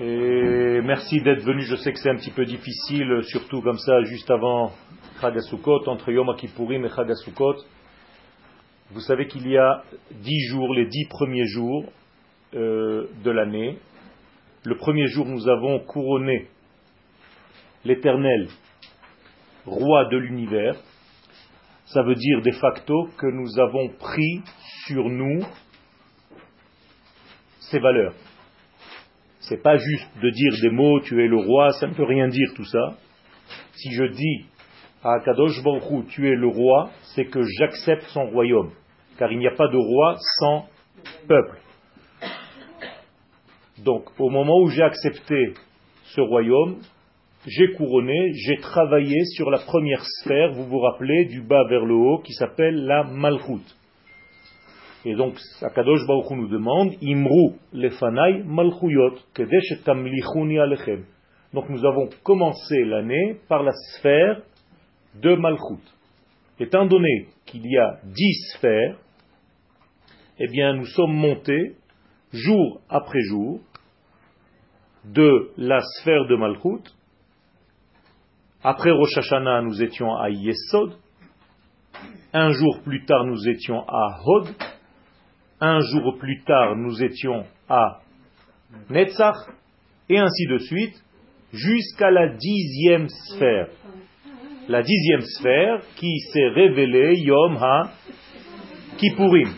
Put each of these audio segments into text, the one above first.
Et merci d'être venu. Je sais que c'est un petit peu difficile, surtout comme ça, juste avant Chagasukot, entre Yom Kippourim et Chagasukot. Vous savez qu'il y a dix jours, les dix premiers jours euh, de l'année. Le premier jour, nous avons couronné l'Éternel, roi de l'univers. Ça veut dire de facto que nous avons pris sur nous ses valeurs. C'est pas juste de dire des mots, tu es le roi, ça ne peut rien dire tout ça. Si je dis à Kadosh Baruch tu es le roi, c'est que j'accepte son royaume. Car il n'y a pas de roi sans peuple. Donc, au moment où j'ai accepté ce royaume, j'ai couronné, j'ai travaillé sur la première sphère, vous vous rappelez, du bas vers le haut, qui s'appelle la Malchut. Et donc, Akadosh Baruch nous demande, Imru lefanai malchuyot, alechem. Donc nous avons commencé l'année par la sphère de Malchut. Étant donné qu'il y a dix sphères, eh bien nous sommes montés jour après jour de la sphère de Malchut. Après Rosh Hashanah, nous étions à Yesod. Un jour plus tard, nous étions à Hod. Un jour plus tard, nous étions à Netzach. Et ainsi de suite, jusqu'à la dixième sphère. La dixième sphère qui s'est révélée Yom Ha Kippurim.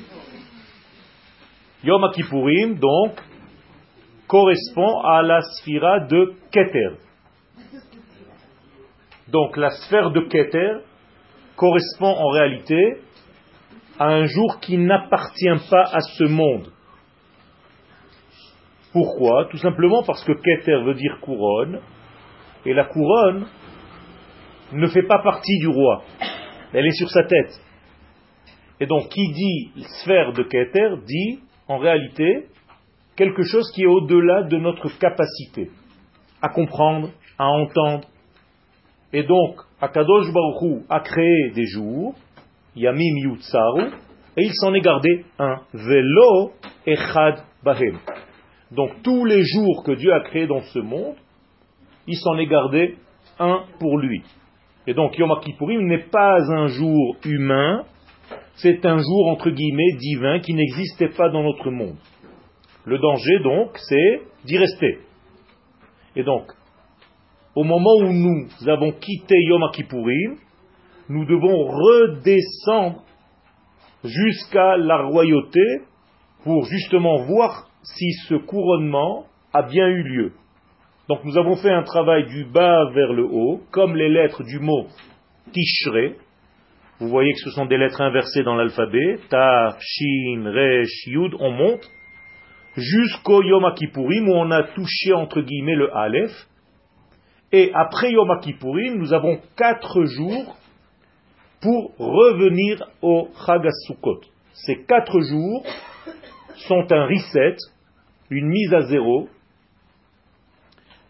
Yom Ha Kippurim, donc, correspond à la sphira de Keter. Donc la sphère de Keter correspond en réalité à un jour qui n'appartient pas à ce monde. Pourquoi? Tout simplement parce que Keter veut dire couronne, et la couronne ne fait pas partie du roi. Elle est sur sa tête. Et donc, qui dit sphère de Keter dit, en réalité, quelque chose qui est au-delà de notre capacité à comprendre, à entendre. Et donc, Akadosh Baruch a créé des jours, Yamim Yutsaru, et il s'en est gardé un, Velo Echad Bahem. Donc tous les jours que Dieu a créés dans ce monde, il s'en est gardé un pour lui. Et donc Yom Kippourim n'est pas un jour humain, c'est un jour entre guillemets divin qui n'existait pas dans notre monde. Le danger, donc, c'est d'y rester. Et donc, au moment où nous avons quitté Yom Kippourim, nous devons redescendre jusqu'à la royauté pour justement voir si ce couronnement a bien eu lieu. Donc nous avons fait un travail du bas vers le haut, comme les lettres du mot Tishre. Vous voyez que ce sont des lettres inversées dans l'alphabet. Ta, Shin, Resh, Yud, on monte jusqu'au Yom Kippourim où on a touché entre guillemets le Aleph. Et après Yom Kippourim, nous avons quatre jours pour revenir au Chagasukot. Ces quatre jours sont un reset, une mise à zéro,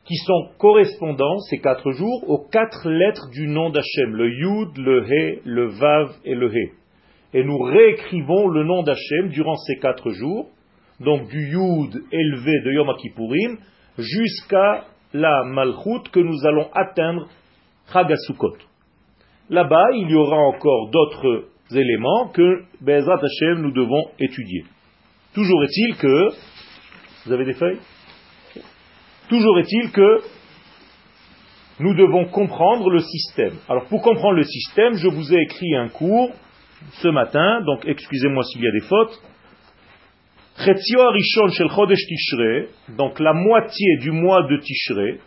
qui sont correspondants, ces quatre jours, aux quatre lettres du nom d'Hachem, le Yud, le He, le Vav et le He. Et nous réécrivons le nom d'Hachem durant ces quatre jours, donc du Yud élevé de Yom Kippourim jusqu'à la Malchut que nous allons atteindre Chagasukot. Là-bas, il y aura encore d'autres éléments que Bezrat nous devons étudier. Toujours est-il que vous avez des feuilles? Toujours est-il que nous devons comprendre le système. Alors pour comprendre le système, je vous ai écrit un cours ce matin, donc excusez-moi s'il y a des fautes donc la moitié du mois de Tishrei,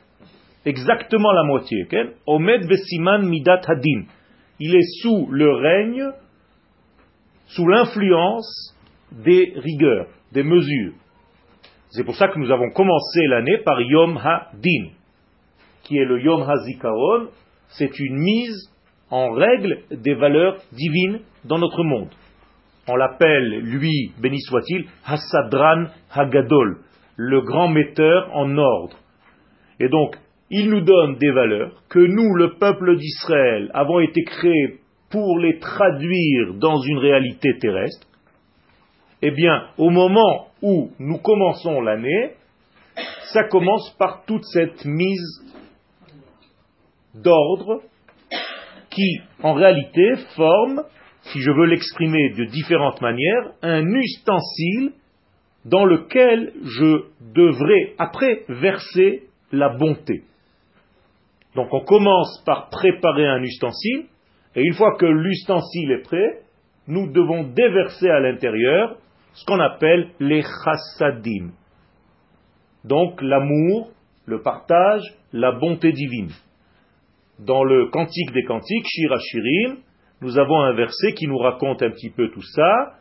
exactement la moitié, Omed Besiman Midat Hadin. Il est sous le règne, sous l'influence des rigueurs, des mesures. C'est pour ça que nous avons commencé l'année par Yom HaDin, qui est le Yom HaZikaron. C'est une mise en règle des valeurs divines dans notre monde. On l'appelle, lui, béni soit-il, Hassadran Hagadol, le grand metteur en ordre. Et donc, il nous donne des valeurs que nous, le peuple d'Israël, avons été créés pour les traduire dans une réalité terrestre. Eh bien, au moment où nous commençons l'année, ça commence par toute cette mise d'ordre qui, en réalité, forme, si je veux l'exprimer de différentes manières, un ustensile dans lequel je devrais après verser la bonté. Donc on commence par préparer un ustensile, et une fois que l'ustensile est prêt, nous devons déverser à l'intérieur ce qu'on appelle les chassadim. Donc l'amour, le partage, la bonté divine. Dans le Cantique des Cantiques, Shira Shirim, nous avons un verset qui nous raconte un petit peu tout ça.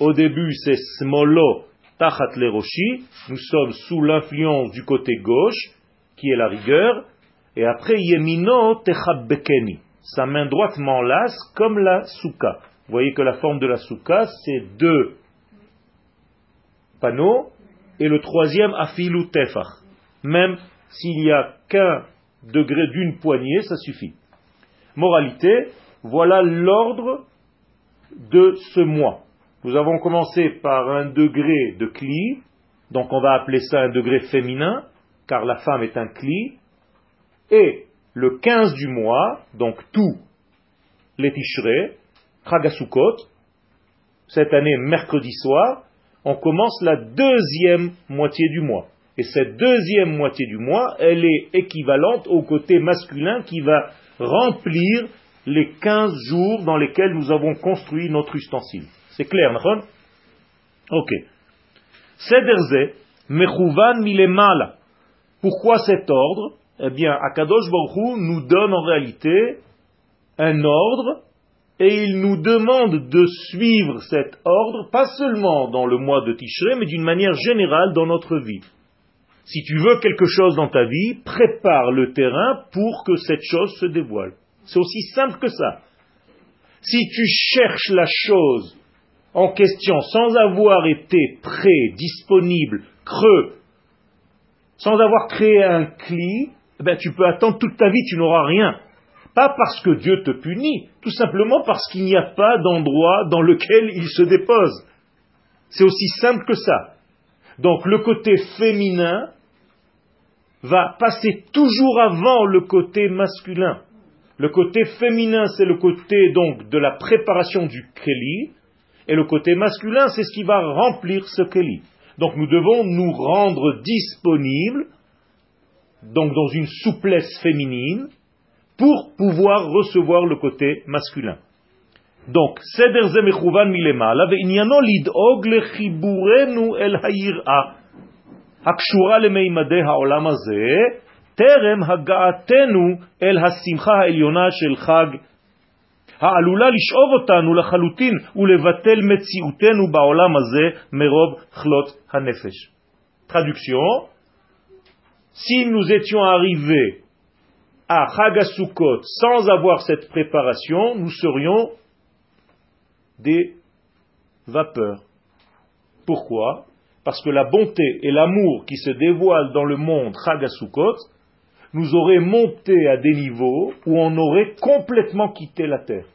Au début, c'est Smolo Tachat Leroshi, nous sommes sous l'influence du côté gauche, qui est la rigueur, et après Yemino Techabbekeni, sa main droite m'enlace comme la souka. Vous voyez que la forme de la souka, c'est deux panneaux, et le troisième afilu tefach. Même s'il n'y a qu'un degré d'une poignée, ça suffit. Moralité, voilà l'ordre de ce mois. Nous avons commencé par un degré de cli, donc on va appeler ça un degré féminin, car la femme est un cli, et le 15 du mois, donc tout les Tishrei, Chagasukot, cette année mercredi soir, on commence la deuxième moitié du mois. Et cette deuxième moitié du mois, elle est équivalente au côté masculin qui va remplir les 15 jours dans lesquels nous avons construit notre ustensile. C'est clair, non Ok. Sederze, mechouvan milemala. Pourquoi cet ordre? Eh bien, Akadosh Baruch nous donne en réalité un ordre et il nous demande de suivre cet ordre, pas seulement dans le mois de Tishrei, mais d'une manière générale dans notre vie. Si tu veux quelque chose dans ta vie, prépare le terrain pour que cette chose se dévoile. C'est aussi simple que ça. Si tu cherches la chose en question sans avoir été prêt, disponible, creux, sans avoir créé un cli, ben, tu peux attendre toute ta vie, tu n'auras rien. Pas parce que Dieu te punit, tout simplement parce qu'il n'y a pas d'endroit dans lequel il se dépose. C'est aussi simple que ça. Donc le côté féminin va passer toujours avant le côté masculin. Le côté féminin, c'est le côté donc de la préparation du Keli, et le côté masculin, c'est ce qui va remplir ce Keli. Donc nous devons nous rendre disponibles, donc dans une souplesse féminine, pour pouvoir recevoir le côté masculin. Donc, seder ze mechouvan milemala, ve'inyano lid'og lechiburenu el ha'yir'a, הקשורה למימדי העולם הזה, טרם הגעתנו אל השמחה העליונה של חג, העלולה לשאוב אותנו לחלוטין ולבטל מציאותנו בעולם הזה מרוב חלות הנפש. Traduction, si nous étions arrivés à Chagasukot sans avoir cette préparation, nous serions des vapeurs. Pourquoi? Parce que la bonté et l'amour qui se dévoilent dans le monde Chagasukot nous auraient monté à des niveaux où on aurait complètement quitté la terre.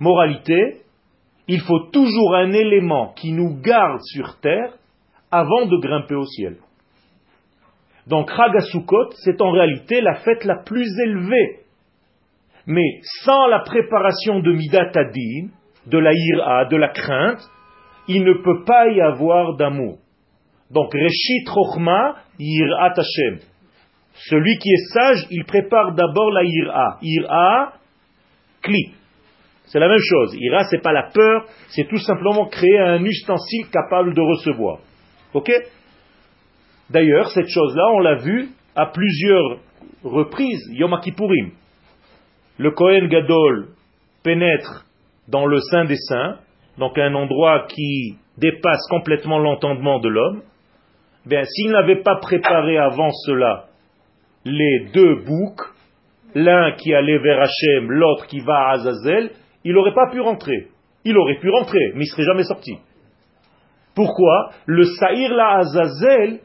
Moralité, il faut toujours un élément qui nous garde sur terre avant de grimper au ciel. Donc Chagasukot, c'est en réalité la fête la plus élevée. Mais sans la préparation de Midat Adin, de la ira, de la crainte, il ne peut pas y avoir d'amour. Donc Reshit Chochma Yirat Hashem. Celui qui est sage, il prépare d'abord la ira. Ira, kli. C'est la même chose. Ira, c'est pas la peur, c'est tout simplement créer un ustensile capable de recevoir. Ok? D'ailleurs, cette chose-là, on l'a vu à plusieurs reprises, Yom Kippourim. Le Kohen Gadol pénètre dans le Saint des Saints, donc un endroit qui dépasse complètement l'entendement de l'homme. Bien, s'il n'avait pas préparé avant cela les deux boucs, l'un qui allait vers Hachem, l'autre qui va à Azazel, il n'aurait pas pu rentrer. Il aurait pu rentrer, mais il ne serait jamais sorti. Pourquoi? Le Saïr la Azazel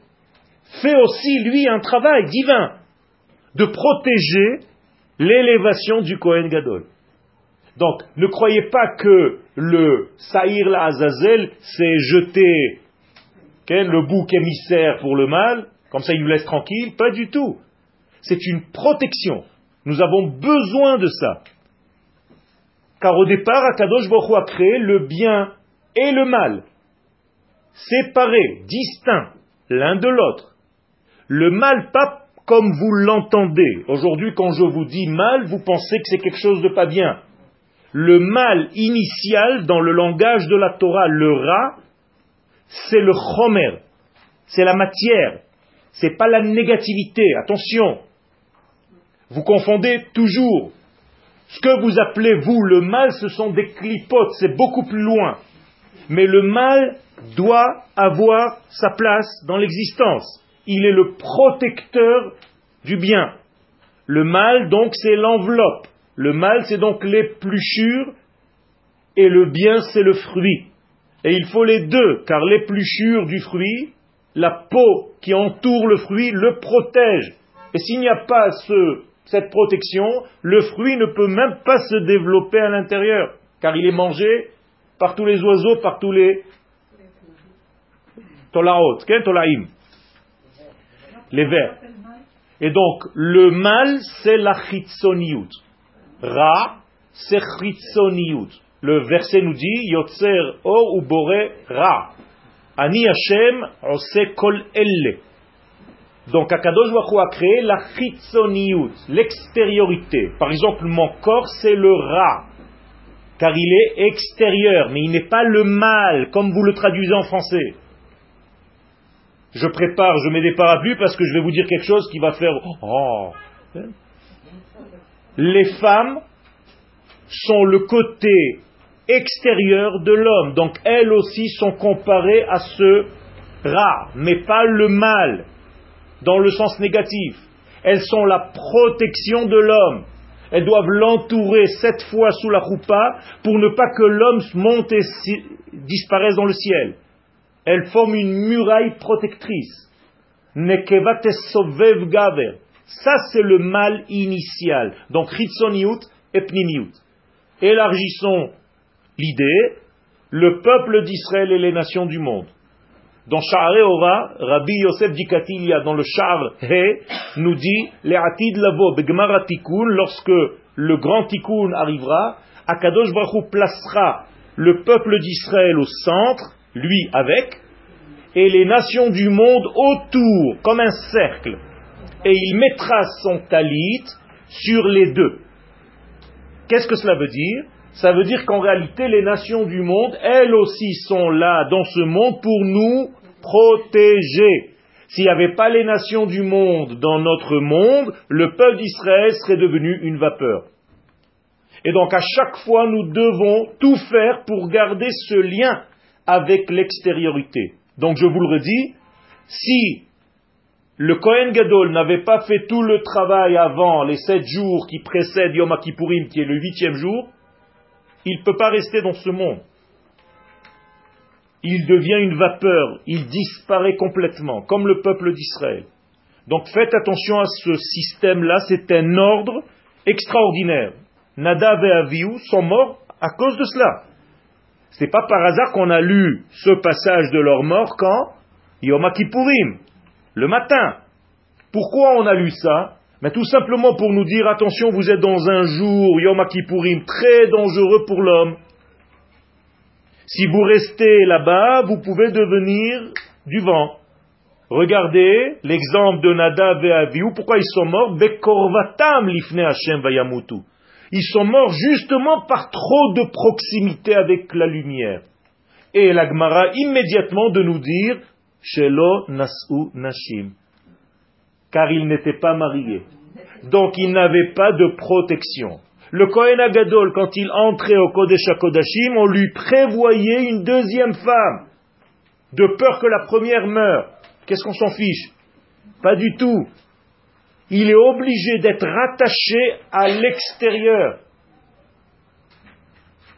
fait aussi, lui, un travail divin de protéger l'élévation du Kohen Gadol. Donc, ne croyez pas que le Saïr la Azazel, c'est jeter le bouc émissaire pour le mal, comme ça il nous laisse tranquille. Pas du tout. C'est une protection. Nous avons besoin de ça. Car au départ, Akadosh Baruch a créé le bien et le mal, séparés, distincts l'un de l'autre. Le mal, pas comme vous l'entendez. Aujourd'hui, quand je vous dis mal, vous pensez que c'est quelque chose de pas bien. Le mal initial dans le langage de la Torah, le ra, c'est le chomer, c'est la matière, c'est pas la négativité. Attention, vous confondez toujours. Ce que vous appelez vous le mal, ce sont des clipotes, c'est beaucoup plus loin. Mais le mal doit avoir sa place dans l'existence. Il est le protecteur du bien. Le mal, donc, c'est l'enveloppe. Le mal, c'est donc l'épluchure, et le bien, c'est le fruit. Et il faut les deux, car l'épluchure du fruit, la peau qui entoure le fruit, le protège. Et s'il n'y a pas cette protection, le fruit ne peut même pas se développer à l'intérieur, car il est mangé par tous les oiseaux, par tous les tolaot, tolaim, les vers. Et donc, le mal, c'est la chitzoniut. Ra, c'est. Le verset nous dit, Yotzer or ou bore ra. Ani Hashem ose kol elle. Donc, Akadosh Baruch a créé la chitzoniut, l'extériorité. Par exemple, mon corps, c'est le ra. Car il est extérieur, mais il n'est pas le mal, comme vous le traduisez en français je prépare, je mets des parapluies parce que je vais vous dire quelque chose qui va faire oh. Les femmes sont le côté extérieur de l'homme, donc elles aussi sont comparées à ce rat, mais pas le mal, dans le sens négatif. Elles sont la protection de l'homme. Elles doivent l'entourer sept fois sous la roupa pour ne pas que l'homme monte et disparaisse dans le ciel. Elle forme une muraille protectrice. sovev gaver. Ça, c'est le mal initial. Donc, chitzoniut et pnimiut. Élargissons l'idée, le peuple d'Israël et les nations du monde. Dans Sha'are Ora, Rabbi Yosef Dikatilia, dans le Sha'ar He, nous dit, lavo begmara lorsque le grand tikkun arrivera, Akadosh Baruch placera le peuple d'Israël au centre, lui avec, et les nations du monde autour, comme un cercle. Et il mettra son talit sur les deux. Qu'est-ce que cela veut dire? Ça veut dire qu'en réalité, les nations du monde, elles aussi sont là dans ce monde pour nous protéger. S'il n'y avait pas les nations du monde dans notre monde, le peuple d'Israël serait devenu une vapeur. Et donc à chaque fois, nous devons tout faire pour garder ce lien avec l'extériorité. Donc je vous le redis, si le Kohen Gadol n'avait pas fait tout le travail avant les sept jours qui précèdent Yom Kippourim, qui est le huitième jour, il ne peut pas rester dans ce monde. Il devient une vapeur, il disparaît complètement, comme le peuple d'Israël. Donc faites attention à ce système-là, c'est un ordre extraordinaire. Nadav et Avihu sont morts à cause de cela. Ce n'est pas par hasard qu'on a lu ce passage de leur mort quand Yom Kippourim, le matin. Pourquoi on a lu ça? Mais Tout simplement pour nous dire, attention, vous êtes dans un jour, Yom Kippourim, très dangereux pour l'homme. Si vous restez là-bas, vous pouvez devenir du vent. Regardez l'exemple de Nadav et. Pourquoi ils sont morts? Bekorvatam lifne Hashem vayamutu. Ils sont morts justement par trop de proximité avec la lumière. Et l'Agmara immédiatement de nous dire Shelo nasu nashim. Car ils n'étaient pas mariés. Donc ils n'avaient pas de protection. Le Kohen Agadol, quand il entrait au Kodesh HaKodashim, on lui prévoyait une deuxième femme, de peur que la première meure. Qu'est-ce qu'on s'en fiche? Pas du tout il est obligé d'être rattaché à l'extérieur.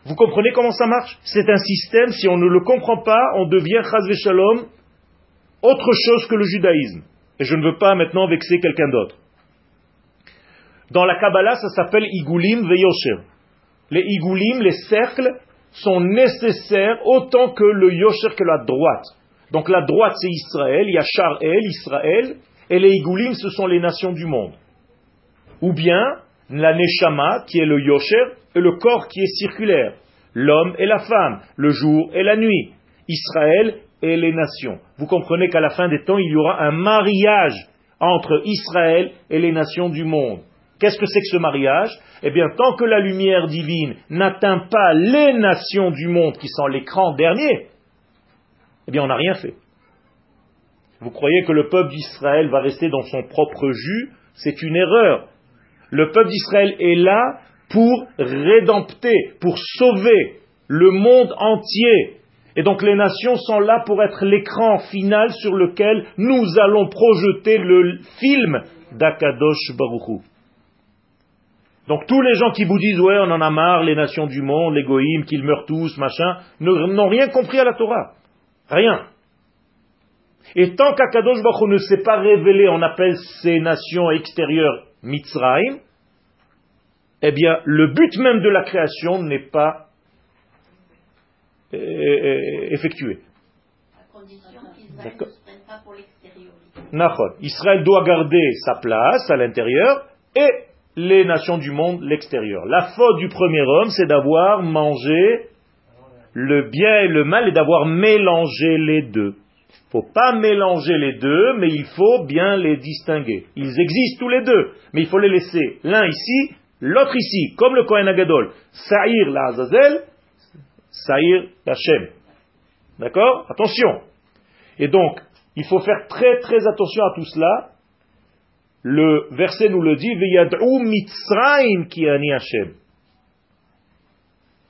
Vous comprenez comment ça marche? C'est un système, si on ne le comprend pas, on devient Shalom autre chose que le judaïsme. Et je ne veux pas maintenant vexer quelqu'un d'autre. Dans la Kabbalah, ça s'appelle Igulim Veyosher. Les igoulim, les cercles, sont nécessaires autant que le yosher que la droite. Donc la droite c'est Israël, il y a Char-El, Israël, et les igoulim ce sont les nations du monde. Ou bien la neshama qui est le yosher et le corps qui est circulaire. L'homme et la femme, le jour et la nuit. Israël et les nations. Vous comprenez qu'à la fin des temps, il y aura un mariage entre Israël et les nations du monde. Qu'est-ce que c'est que ce mariage? Eh bien, tant que la lumière divine n'atteint pas les nations du monde qui sont l'écran dernier, eh bien, on n'a rien fait. Vous croyez que le peuple d'Israël va rester dans son propre jus? C'est une erreur. Le peuple d'Israël est là pour rédempter, pour sauver le monde entier. Et donc les nations sont là pour être l'écran final sur lequel nous allons projeter le film d'Akadosh Baruchou. Donc tous les gens qui vous disent ouais on en a marre, les nations du monde, les goïms, qu'ils meurent tous, machin, n'ont rien compris à la Torah. Rien. Et tant qu'Akadosh Baruch ne s'est pas révélé, on appelle ces nations extérieures Mitzrayim, eh bien le but même de la création n'est pas effectué. Israël doit garder sa place à l'intérieur et les nations du monde l'extérieur. La faute du premier homme, c'est d'avoir mangé le bien et le mal et d'avoir mélangé les deux. Il ne faut pas mélanger les deux, mais il faut bien les distinguer. Ils existent tous les deux, mais il faut les laisser l'un ici, l'autre ici, comme le Kohen Agadol. Saïr la Azazel, Saïr Hachem. D'accord? Attention. Et donc, il faut faire très très attention à tout cela. Le verset nous le dit, Veyad'u Mitzrayim ki ani Hashem.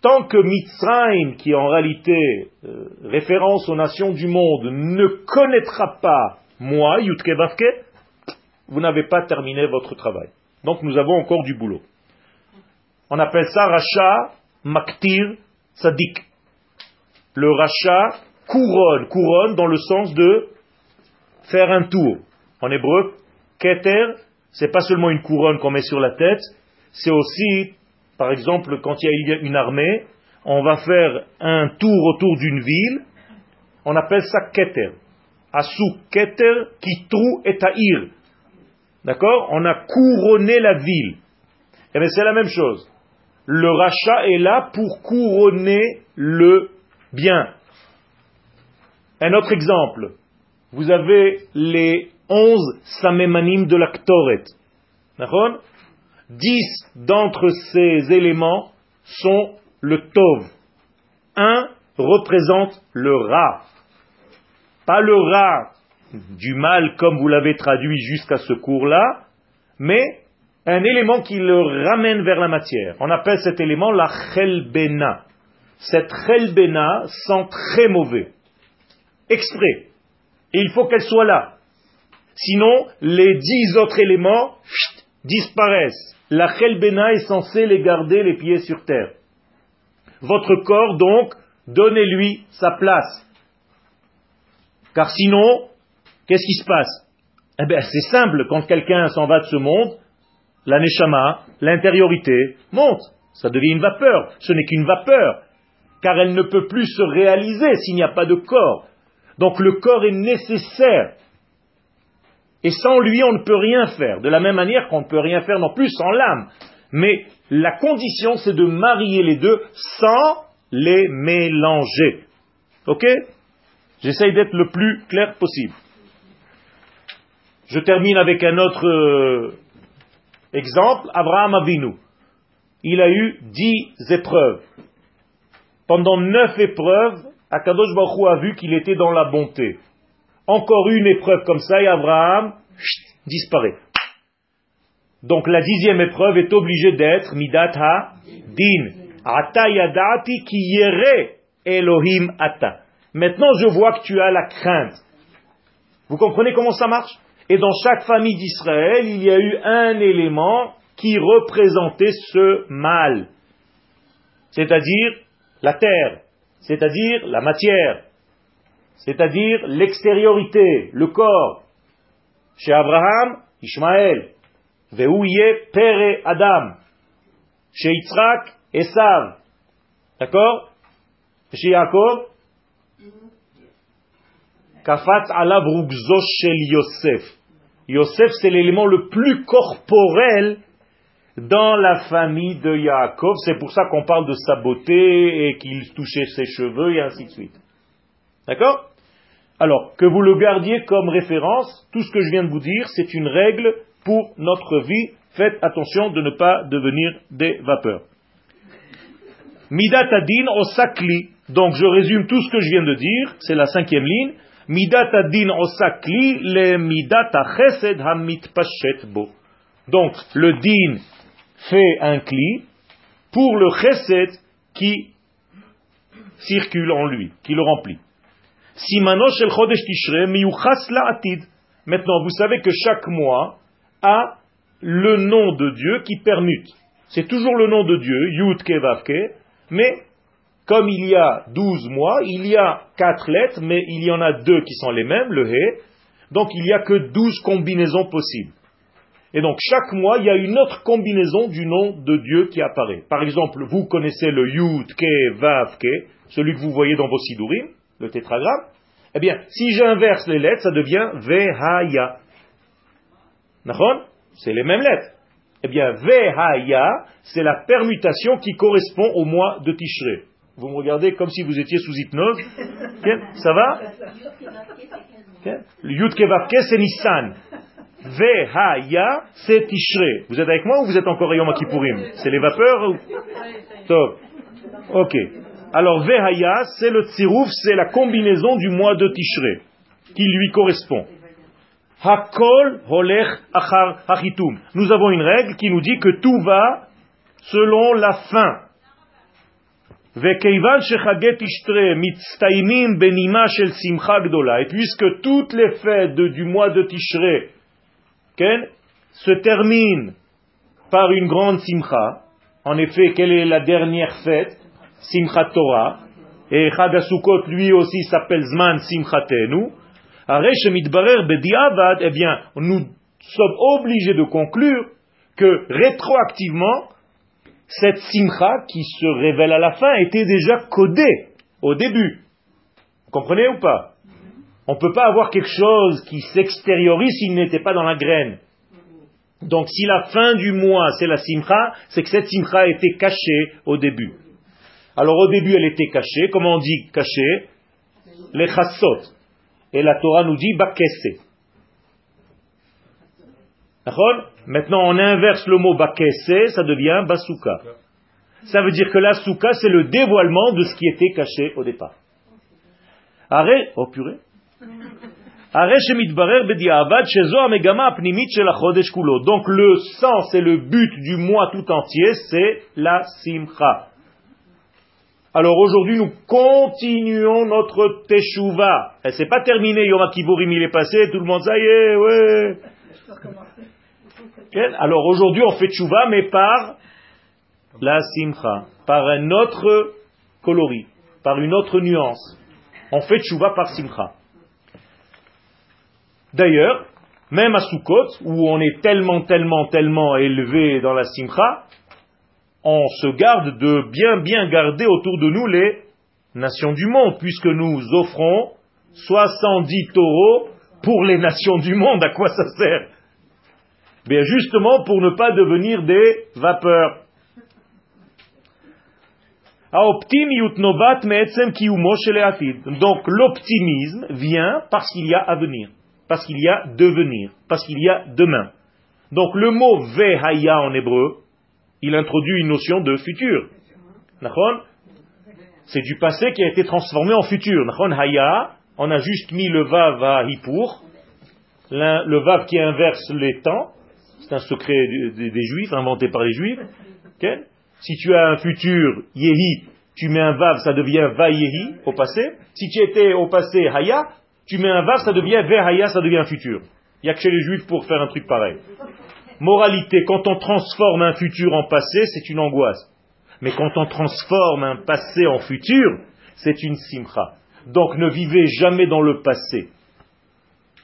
Tant que Mitzrayim, qui est en réalité euh, référence aux nations du monde, ne connaîtra pas moi, Yutke Vavke, vous n'avez pas terminé votre travail. Donc nous avons encore du boulot. On appelle ça Racha Maktir Sadik. Le rachat couronne, couronne dans le sens de faire un tour. En hébreu, keter, c'est pas seulement une couronne qu'on met sur la tête, c'est aussi, par exemple, quand il y a une armée, on va faire un tour autour d'une ville, on appelle ça keter. Asu keter kitru et ta'ir. D'accord? On a couronné la ville. Et eh bien c'est la même chose. Le rachat est là pour couronner le bien. Un autre exemple. Vous avez les onze samémanim de la Ktoret. Dix d'entre ces éléments sont le Tov. Un représente le Ra. Pas le Ra du mal comme vous l'avez traduit jusqu'à ce cours-là, mais un élément qui le ramène vers la matière. On appelle cet élément la chelbena. Cette chelbena sent très mauvais. Exprès. Et il faut qu'elle soit là. Sinon, les dix autres éléments disparaissent. La chelbena est censée les garder les pieds sur terre. Votre corps, donc, donnez-lui sa place. Car sinon, qu'est-ce qui se passe? Eh bien, c'est simple, quand quelqu'un s'en va de ce monde, la neshama, l'intériorité, monte. Ça devient une vapeur. Ce n'est qu'une vapeur, car elle ne peut plus se réaliser s'il n'y a pas de corps. Donc le corps est nécessaire. Et sans lui, on ne peut rien faire. De la même manière qu'on ne peut rien faire non plus sans l'âme. Mais la condition, c'est de marier les deux sans les mélanger. Ok? J'essaye d'être le plus clair possible. Je termine avec un autre euh, Exemple, Abraham Avinu. Il a eu dix épreuves. Pendant neuf épreuves, Akadosh Baruch a vu qu'il était dans la bonté. Encore une épreuve comme ça et Abraham disparaît. Donc la dixième épreuve est obligée d'être Midat Ha Din. Ata yadati ki yere Elohim ata. Maintenant je vois que tu as la crainte. Vous comprenez comment ça marche? Et dans chaque famille d'Israël, il y a eu un élément qui représentait ce mal, c'est-à-dire la terre, c'est-à-dire la matière, c'est-à-dire l'extériorité, le corps. Chez Abraham, Ishmaël, Veouye Pere Adam. Chez Yitzhak, Esav, d'accord? Chez Yaakov, Kafat alav shel Yosef. Yosef, c'est l'élément le plus corporel dans la famille de Yaakov. C'est pour ça qu'on parle de sa beauté et qu'il touchait ses cheveux et ainsi de suite. D'accord? Alors, que vous le gardiez comme référence, tout ce que je viens de vous dire, c'est une règle pour notre vie. Faites attention de ne pas devenir des vapeurs. Midat adin osakli. Donc je résume tout ce que je viens de dire, c'est la cinquième ligne. Midat adin osakli le midat chesed hamit bo. Donc le din fait un cli pour le chesed qui circule en lui, qui le remplit. Simano shel chodesh tishre miyuchas la'atid. Maintenant, vous savez que chaque mois a le nom de Dieu qui permute. C'est toujours le nom de Dieu, Yud Kevavke, mais comme il y a douze mois, il y a quatre lettres, mais il y en a deux qui sont les mêmes, le He, donc il n'y a que douze combinaisons possibles. Et donc chaque mois, il y a une autre combinaison du nom de Dieu qui apparaît. Par exemple, vous connaissez le Yud Ke, celui que vous voyez dans vos sidurim, le tétragramme. Eh bien, si j'inverse les lettres, ça devient Vehaya. C'est les mêmes lettres. Eh bien, Vehaya, c'est la permutation qui correspond au mois de Tishré. Vous me regardez comme si vous étiez sous hypnose. Ça va? Le Yud Kevavke, c'est Nissan. Vehaya, c'est Tishré. Vous êtes avec moi ou vous êtes encore Yom Kippourim C'est les vapeurs ou... Top. Ok. Alors Vehaya, c'est le tsirouf, c'est la combinaison du mois de Tishré qui lui correspond. Hakol holech achar hachitum. Nous avons une règle qui nous dit que tout va selon la fin. Et puisque toutes les fêtes du mois de Tishré se terminent par une grande simcha, en effet, quelle est la dernière fête? Simchat Torah. Et Chagasukot, lui aussi, s'appelle Zman Simchatenu eh bien, nous sommes obligés de conclure que rétroactivement, cette simcha qui se révèle à la fin était déjà codée au début. Vous comprenez ou pas? On ne peut pas avoir quelque chose qui s'extériorise s'il n'était pas dans la graine. Donc si la fin du mois c'est la simcha, c'est que cette simcha était cachée au début. Alors au début elle était cachée, comment on dit cachée? Les chassot. Et la Torah nous dit bakesse. Maintenant, on inverse le mot bakesse, ça devient basuka. Ça veut dire que la souka, c'est le dévoilement de ce qui était caché au départ. Arrête, oh purée. Donc le sens et le but du mois tout entier, c'est la simcha. Alors aujourd'hui, nous continuons notre teshuva. Et c'est pas terminé, Yom Kippourim, il est passé, tout le monde, ça y est, ouais. Alors aujourd'hui, on fait teshuva, mais par la simcha, par un autre coloris, par une autre nuance. On fait teshuva par simcha. D'ailleurs, même à Sukkot, où on est tellement, tellement, tellement élevé dans la simcha, on se garde de bien bien garder autour de nous les nations du monde, puisque nous offrons 70 taureaux pour les nations du monde. À quoi ça sert? Bien justement pour ne pas devenir des vapeurs. Donc l'optimisme vient parce qu'il y a avenir, parce qu'il y a devenir, parce qu'il y a demain. Donc le mot vehaya en hébreu, il introduit une notion de futur. C'est du passé qui a été transformé en futur. On a juste mis le vav à hipur, le vav qui inverse les temps. C'est un secret des, juifs, inventé par les juifs. Si tu as un futur yehi, tu mets un vav, ça devient va yehi au passé. Si tu étais au passé haya, tu mets un vav, ça devient ve haya, ça devient futur. Il n'y a que chez les juifs pour faire un truc pareil. Moralité, quand on transforme un futur en passé, c'est une angoisse. Mais quand on transforme un passé en futur, c'est une simcha. Donc ne vivez jamais dans le passé.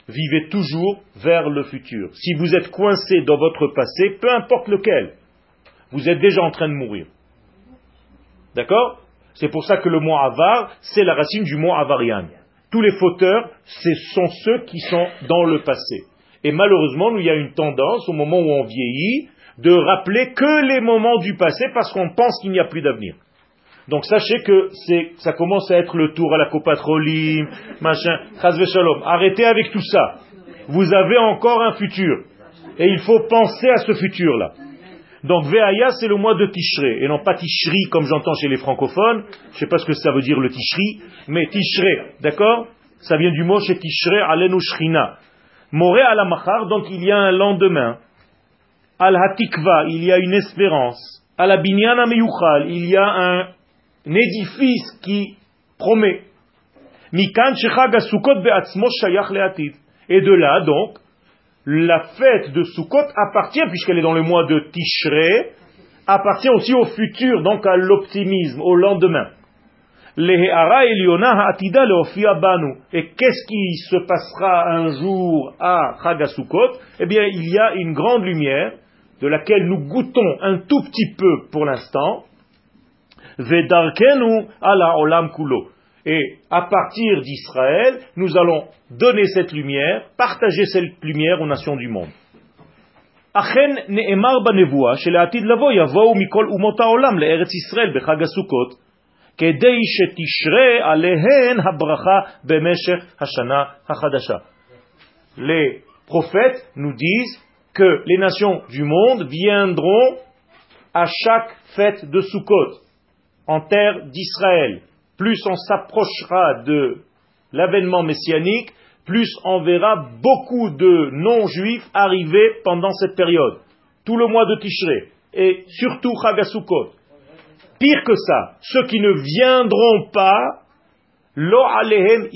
Vivez toujours vers le futur. Si vous êtes coincé dans votre passé, peu importe lequel, vous êtes déjà en train de mourir. D'accord? C'est pour ça que le mot avar, c'est la racine du mot avarian. Tous les fauteurs, ce sont ceux qui sont dans le passé. Et malheureusement, il y a une tendance, au moment où on vieillit, de rappeler que les moments du passé parce qu'on pense qu'il n'y a plus d'avenir. Donc sachez que ça commence à être le tour à la copatrolim, machin, shalom. Arrêtez avec tout ça. Vous avez encore un futur. Et il faut penser à ce futur-là. Donc Veaya, c'est le mois de Tishré, et non pas Tishri comme j'entends chez les francophones. Je ne sais pas ce que ça veut dire le Tishri, mais Tishré, d'accord? Ça vient du mot chez Tishré, alenu shrina. Moré à la machar, donc il y a un lendemain. Al hatikva, il y a une espérance. Al abinyana meyuchal, il y a un, édifice qui promet. Mikan shechag asukot be'atzmo shayach le'atid. Et de là, donc, la fête de Sukkot appartient, puisqu'elle est dans le mois de Tishré, appartient aussi au futur, donc à l'optimisme, au lendemain. Et qu'est-ce qui se passera un jour à Chagasukot Eh bien, il y a une grande lumière de laquelle nous goûtons un tout petit peu pour l'instant. Vedarkenu ala olam kulo. Et à partir d'Israël, nous allons donner cette lumière, partager cette lumière aux nations du monde. אכן נאמר בנבואה שלעתיד לבוא יבואו מכל אומות העולם לארץ ישראל בחג הסוכות כדי שתשרה עליהן הברכה במשך השנה החדשה. Les prophètes nous disent que les nations du monde viendront à chaque fête de Sukkot en terre d'Israël plus on s'approchera de l'avènement messianique, plus on verra beaucoup de non-juifs arriver pendant cette période. Tout le mois de Tishré. Et surtout Chagasukot. Pire que ça, ceux qui ne viendront pas, Lo alehem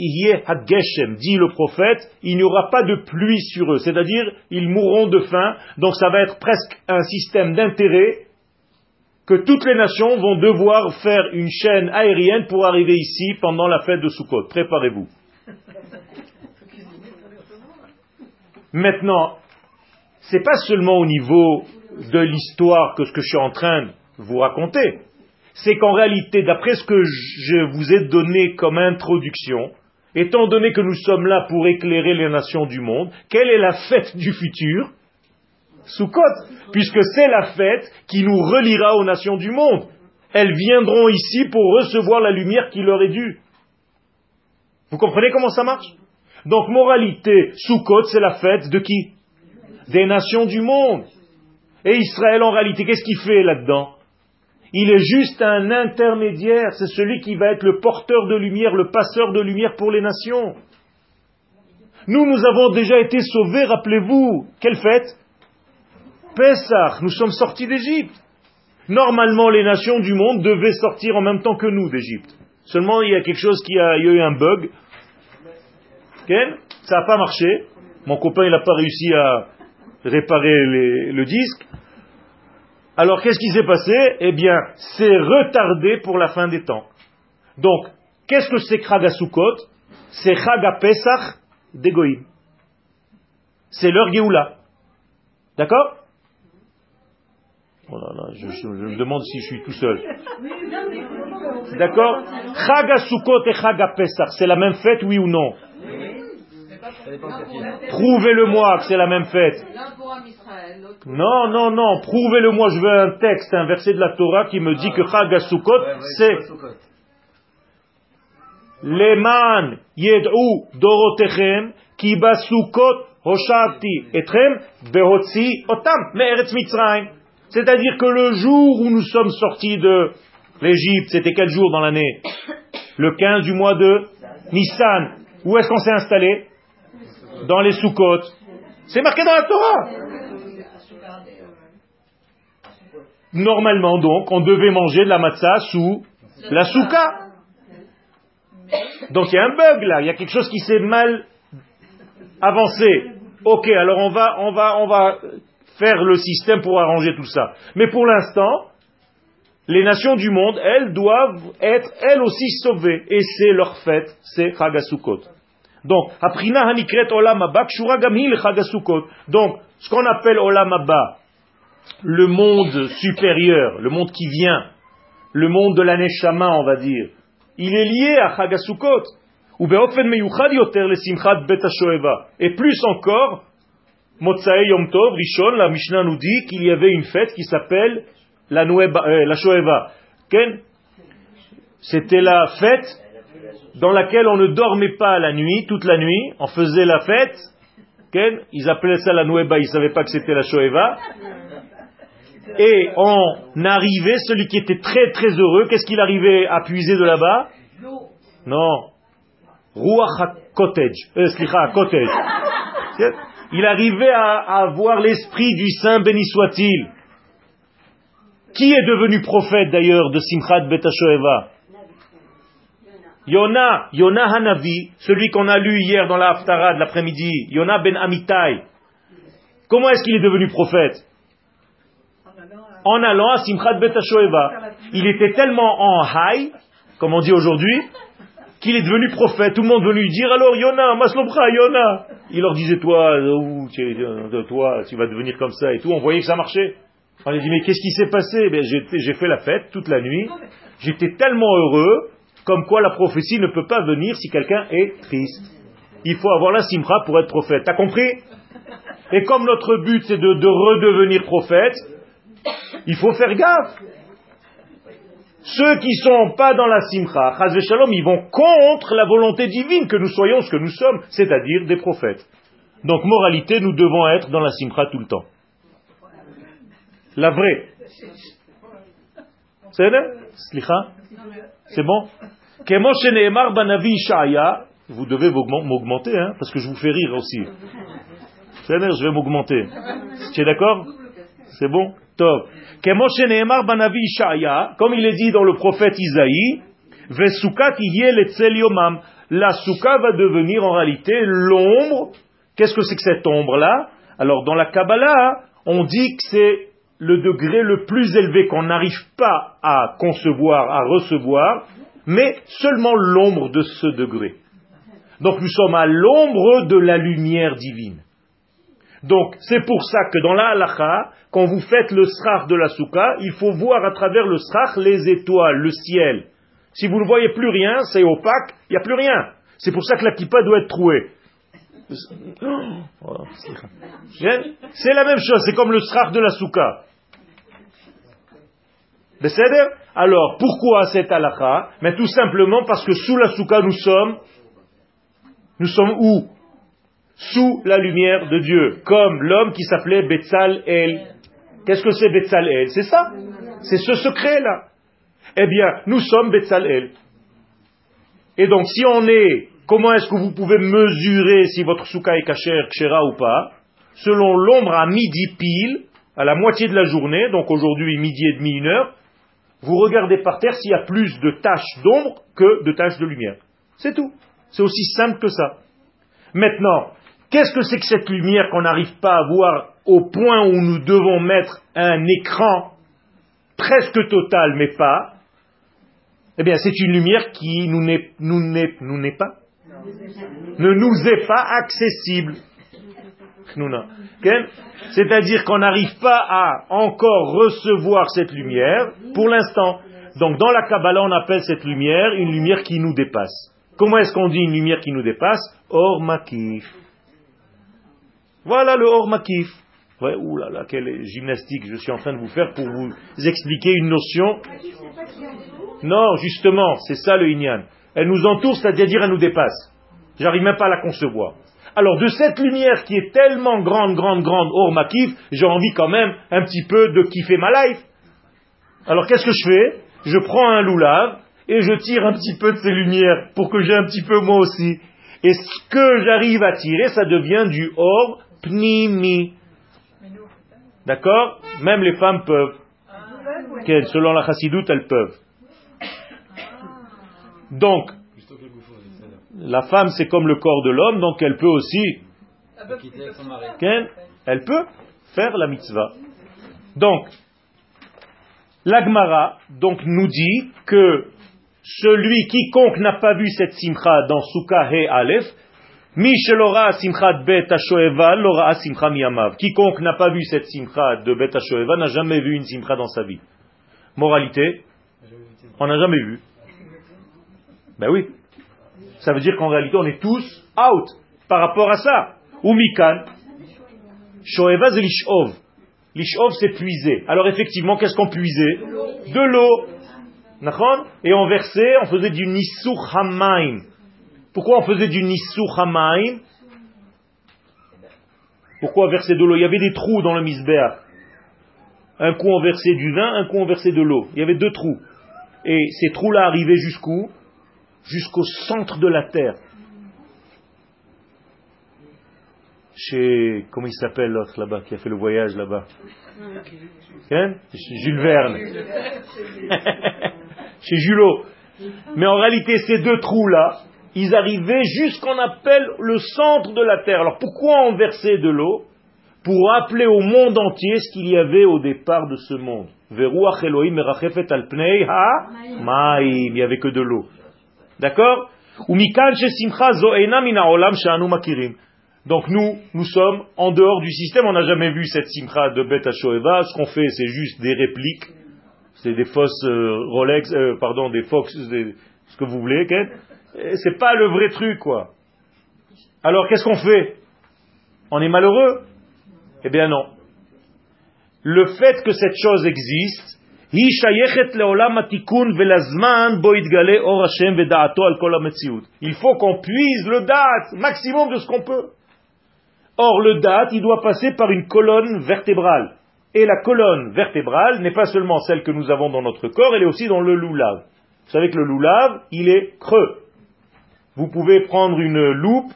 hageshem, dit le prophète, il n'y aura pas de pluie sur eux, c'est-à-dire ils mourront de faim, donc ça va être presque un système d'intérêt que toutes les nations vont devoir faire une chaîne aérienne pour arriver ici pendant la fête de Sukkot. Préparez-vous. Maintenant, c'est pas seulement au niveau de l'histoire que ce que je suis en train de vous raconter, c'est qu'en réalité, d'après ce que je vous ai donné comme introduction, étant donné que nous sommes là pour éclairer les nations du monde, quelle est la fête du futur? Sukkot, puisque c'est la fête qui nous reliera aux nations du monde. Elles viendront ici pour recevoir la lumière qui leur est due. Vous comprenez comment ça marche? Donc, moralité, Sukkot, c'est la fête de qui? Des nations du monde. Et Israël, en réalité, qu'est-ce qu'il fait là-dedans? Il est juste un intermédiaire, c'est celui qui va être le porteur de lumière, le passeur de lumière pour les nations. Nous, nous avons déjà été sauvés, rappelez-vous. Quelle fête? Pessah, nous sommes sortis d'Égypte. Normalement, les nations du monde devaient sortir en même temps que nous d'Égypte. Seulement, il y a quelque chose qui a, eu un bug. Ça n'a pas marché. Mon copain, il n'a pas réussi à réparer le disque. Alors, qu'est-ce qui s'est passé? Eh bien, c'est retardé pour la fin des temps. Donc, qu'est-ce que c'est Kragasukot C'est Chaga Pesach d'Egoïm. C'est leur Géoula. D'accord? Oh là là, je, me demande si je suis tout seul. D'accord? Chaga et Chaga Pesach, c'est la même fête, oui ou non? Prouvez-le-moi que c'est la même fête. Non, non, non, prouvez-le-moi. Je veux un texte, un verset de la Torah qui me dit que Chaga c'est Leman yed'u dorotechem ki basukot hoshavti etrem behotzi otam me'eretz mitzrayim. C'est-à-dire que le jour où nous sommes sortis de l'Égypte, c'était quel jour dans l'année? Le 15 du mois de Nissan. Où est-ce qu'on s'est installé? Dans les Soukot. C'est marqué dans la Torah. Normalement donc, on devait manger de la matzah sous la souka. Donc il y a un bug là, il y a quelque chose qui s'est mal avancé. Ok, alors on va, on va, on va faire le système pour arranger tout ça. Mais pour l'instant, les nations du monde, elles doivent être elles aussi sauvées. Et c'est leur fête, c'est Chagasukot. Donc. Donc, ce qu'on appelle Olam le monde supérieur, le monde qui vient, le monde de la Neshama, on va dire, il est lié à Chagasukot. Et plus encore, Motsae Yom Tov, Rishon, la Mishnah nous dit qu'il y avait une fête qui s'appelle la, euh, la Shoeva. C'était la fête dans laquelle on ne dormait pas la nuit, toute la nuit, on faisait la fête. Ils appelaient ça la Nueba, ils ne savaient pas que c'était la Shoeva. Et on arrivait, celui qui était très très heureux, qu'est-ce qu'il arrivait à puiser de là-bas? Non. Ruach cottage. Euh, cottage. Il arrivait à, avoir l'esprit du Saint béni soit-il. Qui est devenu prophète d'ailleurs de Simchat Betashoeva Yona, Yona Hanavi, celui qu'on a lu hier dans la Haftara de l'après-midi, Yona ben Amitai. Comment est-ce qu'il est devenu prophète En allant à Simchat Betashoeva. Il était tellement en high, comme on dit aujourd'hui, qu'il est devenu prophète. Tout le monde venait lui dire alors Yona, Maslobra, Yona. Il leur disait toi, euh, euh, toi, tu vas devenir comme ça et tout. On voyait que ça marchait. On lui dit mais qu'est-ce qui s'est passé? Ben, J'ai fait la fête toute la nuit. J'étais tellement heureux, comme quoi la prophétie ne peut pas venir si quelqu'un est triste. Il faut avoir la simra pour être prophète. T'as compris? Et comme notre but c'est de, de redevenir prophète, il faut faire gaffe. Ceux qui sont pas dans la simcha, shalom, ils vont contre la volonté divine que nous soyons ce que nous sommes, c'est-à-dire des prophètes. Donc, moralité, nous devons être dans la simcha tout le temps. La vraie. C'est bon Vous devez m'augmenter, parce que je vous fais rire aussi. Je vais m'augmenter. Tu es d'accord? C'est bon? Top. Comme il est dit dans le prophète Isaïe, la souka va devenir en réalité l'ombre. Qu'est-ce que c'est que cette ombre-là? Alors dans la Kabbalah, on dit que c'est le degré le plus élevé qu'on n'arrive pas à concevoir, à recevoir, mais seulement l'ombre de ce degré. Donc nous sommes à l'ombre de la lumière divine. Donc, c'est pour ça que dans la halakha, quand vous faites le srach de la souka, il faut voir à travers le srach les étoiles, le ciel. Si vous ne voyez plus rien, c'est opaque, il n'y a plus rien. C'est pour ça que la kippa doit être trouée. C'est la même chose, c'est comme le srach de la souka. Alors, pourquoi cette halakha? Mais tout simplement parce que sous la souka, nous sommes, nous sommes où? Sous la lumière de Dieu, comme l'homme qui s'appelait Betzal El. Qu'est-ce que c'est Betzal El? C'est ça, c'est ce secret-là. Eh bien, nous sommes Betzal El. Et donc, si on est, comment est-ce que vous pouvez mesurer si votre souka est kshera ou pas? Selon l'ombre à midi pile, à la moitié de la journée, donc aujourd'hui midi et demi, une heure, vous regardez par terre s'il y a plus de taches d'ombre que de taches de lumière. C'est tout. C'est aussi simple que ça. Maintenant, Qu'est-ce que c'est que cette lumière qu'on n'arrive pas à voir au point où nous devons mettre un écran presque total, mais pas? Eh bien, c'est une lumière qui nous n'est, pas, ne nous est pas accessible. C'est-à-dire qu'on n'arrive pas à encore recevoir cette lumière pour l'instant. Donc dans la Kabbalah, on appelle cette lumière une lumière qui nous dépasse. Comment est-ce qu'on dit une lumière qui nous dépasse? Or makif. Voilà le hors makif. Ouh là là, quelle gymnastique je suis en train de vous faire pour vous expliquer une notion. Non, justement, c'est ça le inyan. Elle nous entoure, c'est-à-dire elle nous dépasse. J'arrive même pas à la concevoir. Alors de cette lumière qui est tellement grande, grande, grande, hors makif, j'ai envie quand même un petit peu de kiffer ma life. Alors qu'est-ce que je fais? Je prends un loulave et je tire un petit peu de ces lumières pour que j'ai un petit peu moi aussi. Et ce que j'arrive à tirer, ça devient du or pnimi. D'accord? Même les femmes peuvent. Selon la chassidoute, elles peuvent. Donc, la femme, c'est comme le corps de l'homme, donc elle peut aussi. Elle peut faire la mitzvah. Donc, l'Agmara donc, nous dit que celui quiconque n'a pas vu cette simcha dans Sukkah He Aleph, Quiconque n'a pas vu cette simcha de Bet n'a jamais vu une simcha dans sa vie. Moralité On n'a jamais vu. Ben oui. Ça veut dire qu'en réalité, on est tous out par rapport à ça. Ou mikan. Shoeva c'est l'ishov. L'ishov, c'est puiser. Alors effectivement, qu'est-ce qu'on puisait? De l'eau. Et on versait, on faisait du nisuch hamaim. Pourquoi on faisait du nisuch hamaim? Pourquoi on versait de l'eau? Il y avait des trous dans le misbéach. Un coup on versait du vin, un coup on versait de l'eau. Il y avait deux trous. Et ces trous-là arrivaient jusqu'où? Jusqu'au centre de la terre. Chez, comment il s'appelle l'autre là-bas, qui a fait le voyage là-bas? Hein? Jules Verne. Chez Julot. Mais en réalité, ces deux trous-là, ils arrivaient jusqu'on appelle le centre de la terre. Alors pourquoi on versait de l'eau? Pour rappeler au monde entier ce qu'il y avait au départ de ce monde. Il n'y avait que de l'eau. D'accord? Donc nous, nous sommes en dehors du système, on n'a jamais vu cette simcha de Bet Shoeva. Ce qu'on fait, c'est juste des répliques, c'est des fausses euh, Rolex, euh, pardon, des Fox, ce que vous voulez, c'est pas le vrai truc, quoi. Alors qu'est-ce qu'on fait? On est malheureux? Eh bien non. Le fait que cette chose existe, il faut qu'on puise le date maximum de ce qu'on peut. Or, le date, il doit passer par une colonne vertébrale. Et la colonne vertébrale n'est pas seulement celle que nous avons dans notre corps, elle est aussi dans le loulav. Vous savez que le loulav, il est creux. Vous pouvez prendre une loupe,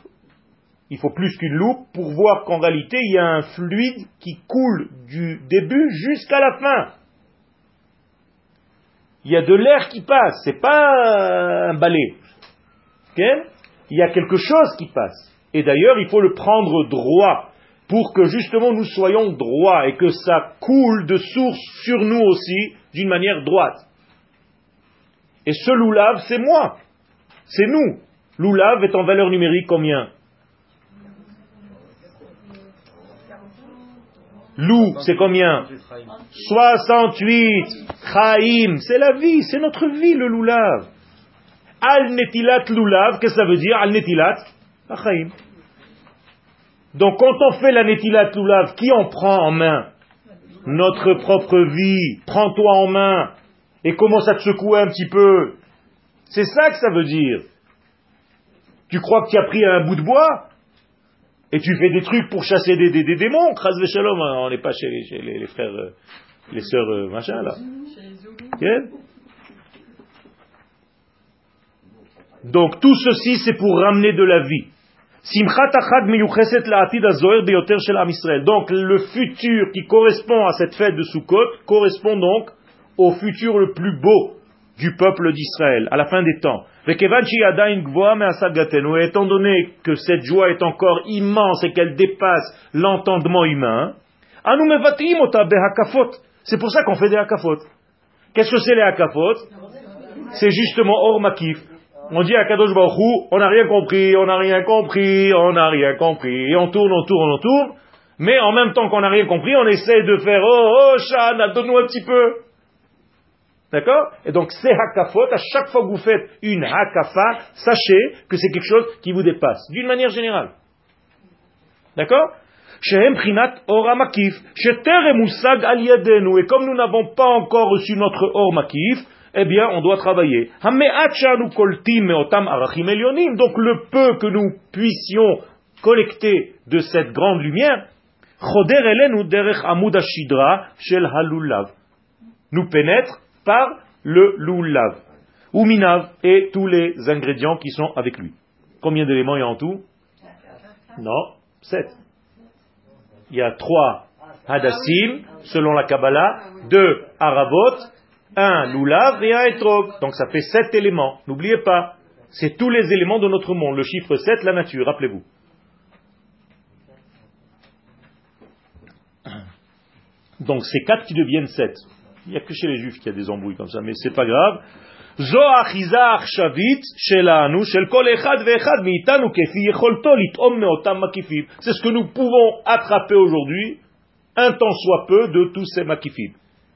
il faut plus qu'une loupe, pour voir qu'en réalité, il y a un fluide qui coule du début jusqu'à la fin. Il y a de l'air qui passe, c'est pas un balai. il y a quelque chose qui passe. Et d'ailleurs, il faut le prendre droit pour que justement nous soyons droits et que ça coule de source sur nous aussi d'une manière droite. Et ce loulav, c'est moi. C'est nous. Loulav est en valeur numérique combien? Lou, c'est combien? 68. Chaim, c'est la vie, c'est notre vie le loulav. Al netilat loulav, qu'est-ce que ça veut dire Al netilat? Donc quand on fait la Netilat Lulav, qui en prend en main? Notre propre vie. Prends-toi en main et commence à te secouer un petit peu. C'est ça que ça veut dire. Tu crois que tu as pris un bout de bois et tu fais des trucs pour chasser des, des, des démons? Hein, on n'est pas chez, les, frères, euh, sœurs euh, machin là. Donc tout ceci c'est pour ramener de la vie. Donc le futur qui correspond à cette fête de Sukkot correspond donc au futur le plus beau du peuple d'Israël à la fin des temps. Et étant donné que cette joie est encore immense et qu'elle dépasse l'entendement humain, c'est pour ça qu'on fait des hakafot. Qu'est-ce que c'est les hakafot? C'est justement Or Makif. On dit à Kadosh Baruch on n'a rien compris, on n'a rien compris, on n'a rien compris, et on tourne, on tourne, on tourne, mais en même temps qu'on n'a rien compris, on essaie de faire oh, oh, Shana, donne-nous un petit peu. D'accord? Et donc, c'est hakafot, à chaque fois que vous faites une hakafa, sachez que c'est quelque chose qui vous dépasse, d'une manière générale. D'accord? Et comme nous n'avons pas encore reçu notre or makif, eh bien, on doit travailler. Donc, le peu que nous puissions collecter de cette grande lumière, nous pénètre par le lulav, ou minav, et tous les ingrédients qui sont avec lui. Combien d'éléments il y a en tout? Non, sept. Il y a trois hadassim, selon la Kabbalah, deux aravot, un lulav et un etrog. Donc ça fait sept éléments. N'oubliez pas, c'est tous les éléments de notre monde. Le chiffre 7, la nature, rappelez-vous. Donc c'est quatre qui deviennent sept. Il n'y a que chez les juifs qu'il y a des embrouilles comme ça, mais c'est pas grave. C'est ce que nous pouvons attraper aujourd'hui, un temps soit peu, de tous ces makifim.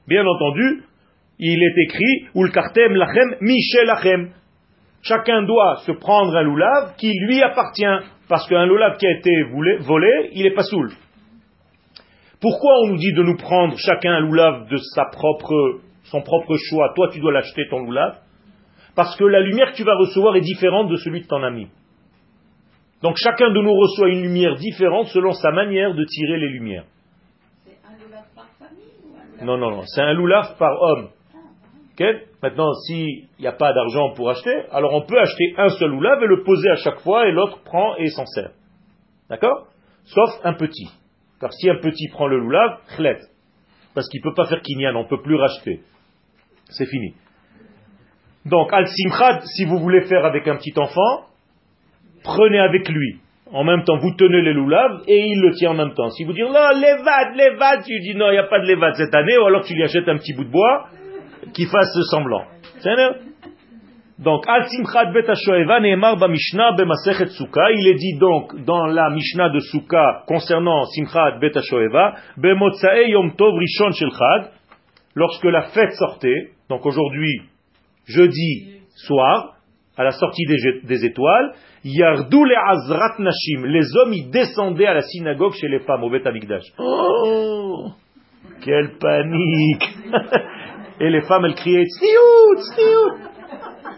Bien entendu, il est écrit Ulkartem lachem lachem. Chacun doit se prendre un loulav qui lui appartient, parce qu'un loulav qui a été volé, il est pas saoul. Pourquoi on nous dit de nous prendre chacun un loulav de sa propre, son propre choix? Toi, tu dois l'acheter ton loulav, parce que la lumière que tu vas recevoir est différente de celui de ton ami. Donc chacun de nous reçoit une lumière différente selon sa manière de tirer les lumières. C'est un loulav par famille Non, non, non, c'est un loulav par homme. Maintenant, s'il n'y a pas d'argent pour acheter, alors on peut acheter un seul oulav et le poser à chaque fois et l'autre prend et s'en sert. D'accord? Sauf un petit. Car si un petit prend le loulav, chlet. Parce qu'il ne peut pas faire kinyan, on ne peut plus racheter. C'est fini. Donc, al simchad, si vous voulez faire avec un petit enfant, prenez avec lui. En même temps, vous tenez les loulav et il le tient en même temps. Si vous dites, non, levad, levad, tu dis non, il n'y a pas de levad cette année, ou alors tu lui achètes un petit bout de bois, qui fasse semblant. Donc, Al Simchat Bet Neemar Ba Mishnah Bemasechet. Il est dit donc dans la Mishnah de Sukkah concernant Simchat Bet Be Bemotsae Yom Tov Rishon Shel Chad, lorsque la fête sortait, donc aujourd'hui, jeudi soir, à la sortie des, étoiles, Yardou le Azrat Nashim, les hommes y descendaient à la synagogue chez les femmes au Bet Amikdash. Oh, quelle panique Et les femmes, elles criaient Tziout, Tziout.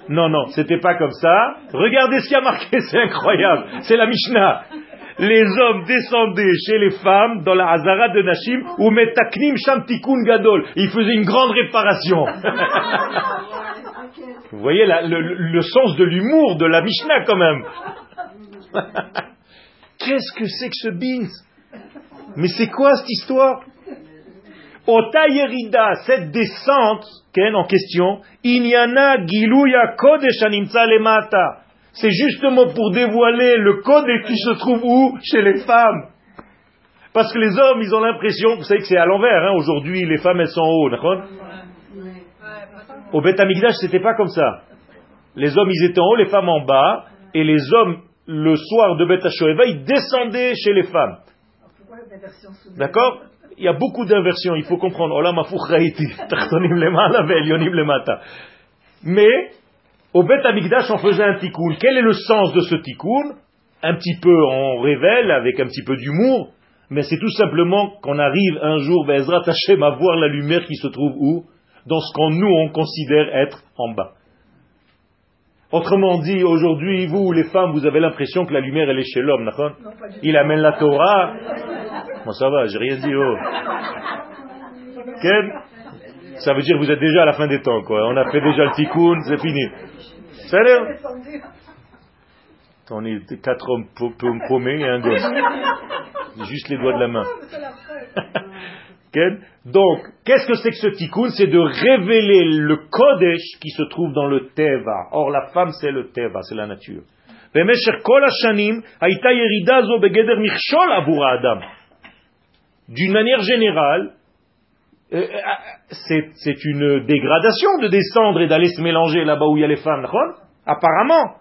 Non, non, c'était pas comme ça. Regardez ce qui a marqué, c'est incroyable. C'est la Mishnah. Les hommes descendaient chez les femmes dans la Hazara de Nashim ou metaknim shamtikun gadol. Ils faisaient une grande réparation. Vous voyez le, le, sens de l'humour de la Mishnah quand même. Qu'est-ce que c'est que ce bins Mais c'est quoi cette histoire? Ota Yerida, cette descente en question, Inyana Giluya Kodesh Lemata. C'est justement pour dévoiler le code qui se trouve où? Chez les femmes. Parce que les hommes, ils ont l'impression, vous savez que c'est à l'envers, hein, aujourd'hui les femmes elles sont en haut, d'accord? Au Beth Amikdash, c'était pas comme ça. Les hommes, ils étaient en haut, les femmes en bas, et les hommes, le soir de Beth Shoeva, ils descendaient chez les femmes. D'accord? Il y a beaucoup d'inversions, il faut comprendre. Mais, au Bet Amigdash, on faisait un tikkun. Quel est le sens de ce tikkun Un petit peu, on révèle avec un petit peu d'humour, mais c'est tout simplement qu'on arrive un jour, Bezrat Hashem, à voir la lumière qui se trouve où? Dans ce qu'on nous, on considère être en bas. Autrement dit, aujourd'hui, vous, les femmes, vous avez l'impression que la lumière, elle est chez l'homme, Il amène la Torah, moi ça va, j'ai rien dit. Oh. Ken Ça veut dire que vous êtes déjà à la fin des temps, quoi. On a fait déjà le tikkun, c'est fini. Salut On est quatre hommes paumés et un gosse. Juste les doigts de la main. Donc, qu'est-ce que c'est que ce tikkun? C'est de révéler le kodesh qui se trouve dans le teva. Or, la femme, c'est le teva, c'est la nature. D'une manière générale, euh, euh, c'est une dégradation de descendre et d'aller se mélanger là-bas où il y a les femmes, apparemment.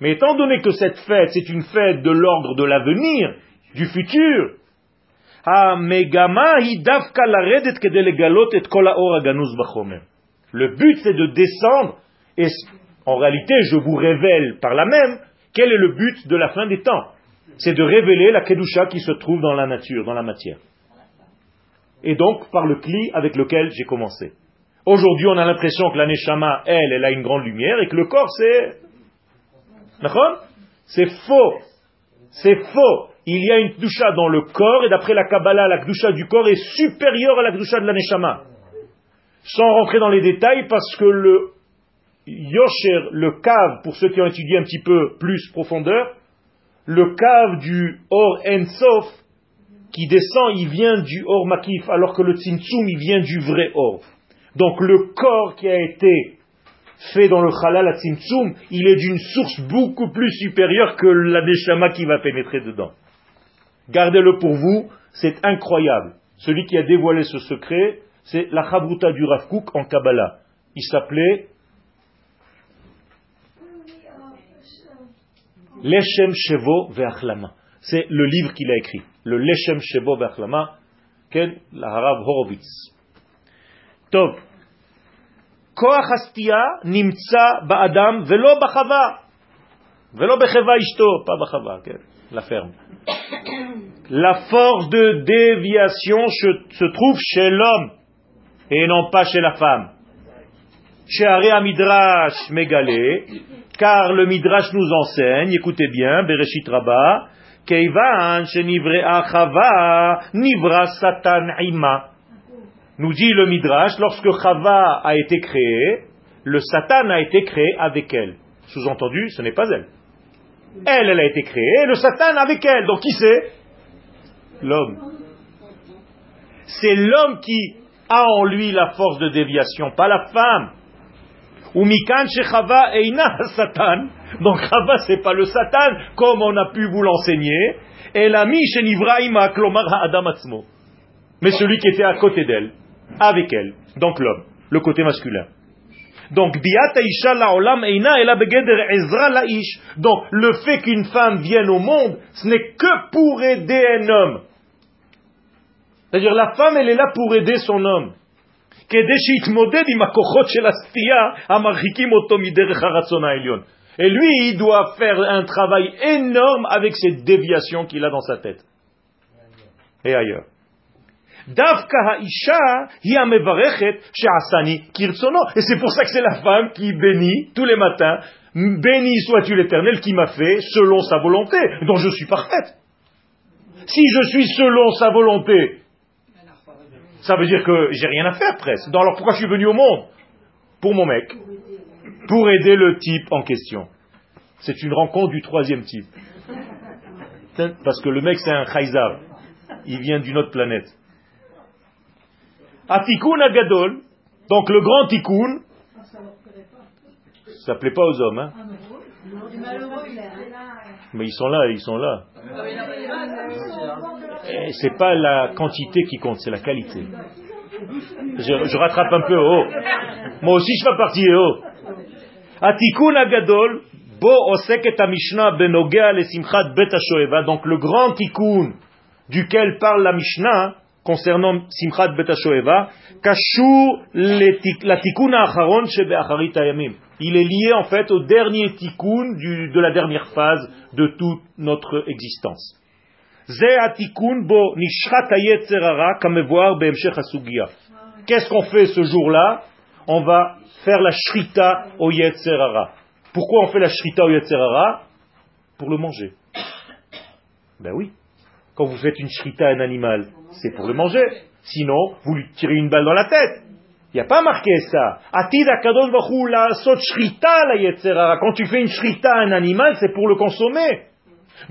Mais étant donné que cette fête, c'est une fête de l'ordre de l'avenir, du futur, le but c'est de descendre, et en réalité je vous révèle par la même quel est le but de la fin des temps C'est de révéler la Kedusha qui se trouve dans la nature, dans la matière. Et donc, par le cli avec lequel j'ai commencé. Aujourd'hui, on a l'impression que la Neshama, elle, elle a une grande lumière et que le corps, c'est... C'est faux. C'est faux. Il y a une Kedusha dans le corps et d'après la Kabbalah, la Kedusha du corps est supérieure à la Kedusha de la Neshama. Sans rentrer dans les détails parce que le Yosher, le cave, pour ceux qui ont étudié un petit peu plus profondeur, le cave du Or Ensof, qui descend, il vient du Or Makif, alors que le Tzimtzum, il vient du vrai Or. Donc le corps qui a été fait dans le halal à il est d'une source beaucoup plus supérieure que la neshama qui va pénétrer dedans. Gardez-le pour vous, c'est incroyable. Celui qui a dévoilé ce secret, c'est la Chabruta du Rav Kook en Kabbalah. Il s'appelait Leshem Shevo Ve'achlama. C'est le livre qu'il a écrit. Le Leshem Shevo Ve'achlama, Ken Harav Horowitz. Top. כוח הסטייה נמצא באדם ולא בחווה, ולא בחווה אשתו, pas בחווה, כן, la ferme. La force de déviation se trouve chez l'homme et non pas chez la femme. Chez Aré Midrash Megalé, car le Midrash nous enseigne, écoutez bien, Bereshit Rabba, Keivan Shenivrea Chava Nivra Satan Ima. Nous dit le Midrash, lorsque Chava a été créée, le Satan a été créé avec elle. Sous-entendu, ce n'est pas elle. Elle, elle a été créée, le Satan avec elle. Donc qui c'est? L'homme. C'est l'homme qui a en lui la force de déviation, pas la femme. Ou mikan Chava eina Satan. Donc Chava c'est pas le Satan comme on a pu vous l'enseigner. Et l'ami Nivraima klomar Adam atzmo. Mais celui qui était à côté d'elle, avec elle, donc l'homme, le côté masculin. Donc, Donc, le fait qu'une femme vienne au monde, ce n'est que pour aider un homme. C'est-à-dire, la femme, elle est là pour aider son homme. Et lui, il doit faire un travail énorme avec ces déviations qu'il a dans sa tête. Et ailleurs. Et c'est pour ça que c'est la femme qui bénit tous les matins. Béni sois-tu l'éternel qui m'a fait selon sa volonté, dont je suis parfaite. Si je suis selon sa volonté, ça veut dire que j'ai rien à faire presque. alors pourquoi je suis venu au monde? Pour mon mec. Pour aider le type en question. C'est une rencontre du troisième type. Parce que le mec c'est un Khaïzar. Il vient d'une autre planète. Atikun Agadol, donc le grand tikkun, ça plaît pas aux hommes, hein Mais ils sont là, ils sont là. C'est pas la quantité qui compte, c'est la qualité. Je, rattrape un peu haut. Moi aussi, je fais partie haut. Atikun Agadol, bo osek et Mishnah benogea le simchat bet Donc le grand tikkun duquel parle la Mishnah, concernant Simchat Betashoeva, Kashur la tikkun acharon shebe ayamim. Il est lié en fait au dernier tikkun de la dernière phase de toute notre existence. Qu'est-ce qu'on fait ce jour-là? On va faire la shrita au yetzerara. Pourquoi on fait la shrita au yetzerara Pour le manger. Ben oui. Quand vous faites une shrita à un animal, c'est pour le manger. Sinon, vous lui tirez une balle dans la tête. Il n'y a pas marqué ça. Quand tu fais une shrita à un animal, c'est pour le consommer.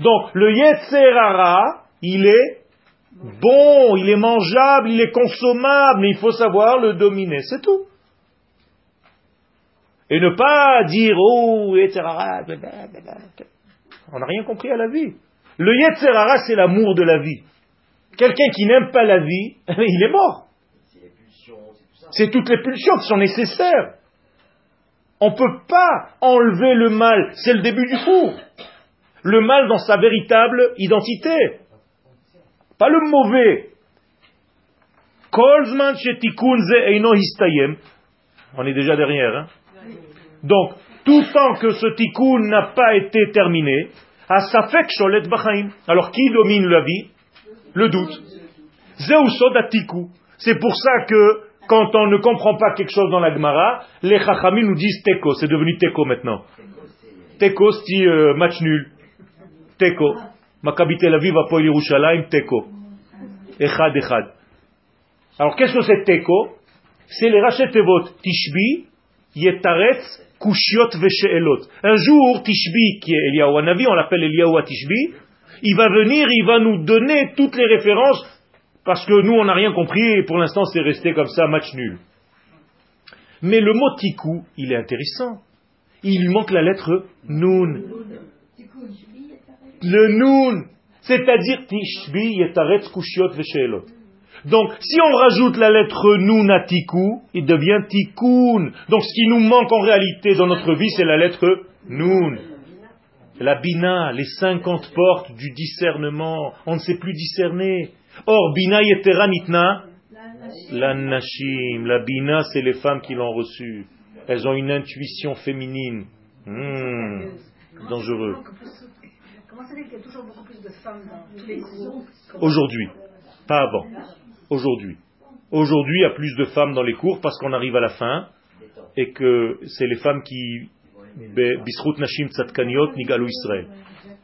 Donc, le yetzerara, il est bon, il est mangeable, il est consommable, mais il faut savoir le dominer. C'est tout. Et ne pas dire, oh, yetzerara, on n'a rien compris à la vie. Le Yetzerara, c'est l'amour de la vie. Quelqu'un qui n'aime pas la vie, il est mort. C'est toutes les pulsions qui sont nécessaires. On ne peut pas enlever le mal, c'est le début du cours. Le mal dans sa véritable identité. Pas le mauvais. On est déjà derrière. Hein? Donc, tout tant que ce tikkun n'a pas été terminé, alors qui domine la vie? Le doute. C'est pour ça que quand on ne comprend pas quelque chose dans la Gemara, les Chachamim nous disent Teko. C'est devenu Teko maintenant. Teko, c'est euh, match nul. Teko. Maccabi Tel Aviv, Yerushalayim, Teko. Echad, Echad. Alors qu'est-ce que c'est Teko? C'est les Rachet Tevot. Tishbi, Yetaretz, Kushiot Vesheelot. Un jour, Tishbi, qui est Eliyahu Hanavi, on l'appelle Eliyahu Tishbi, il va venir, il va nous donner toutes les références, parce que nous, on n'a rien compris, et pour l'instant, c'est resté comme ça, match nul. Mais le mot tiku, il est intéressant. Il manque la lettre nun. Le nun, c'est-à-dire Tishbi, Yetaret, Kushiot Vesheelot. Donc, si on rajoute la lettre nun à tiku, il devient tikkun. Donc, ce qui nous manque en réalité dans notre vie, c'est la lettre nun. La bina, les cinquante portes du discernement. On ne sait plus discerner. Or, Bina Yetera Nitna, la Nashim. La Bina, c'est les femmes qui l'ont reçue. Elles ont une intuition féminine. Hmm, dangereux. Comment ça fait qu'il y a toujours beaucoup plus de femmes dans tous les cours Aujourd'hui, pas avant. Aujourd'hui. Aujourd'hui, il y a plus de femmes dans les cours parce qu'on arrive à la fin et que c'est les femmes qui Nashim Israël.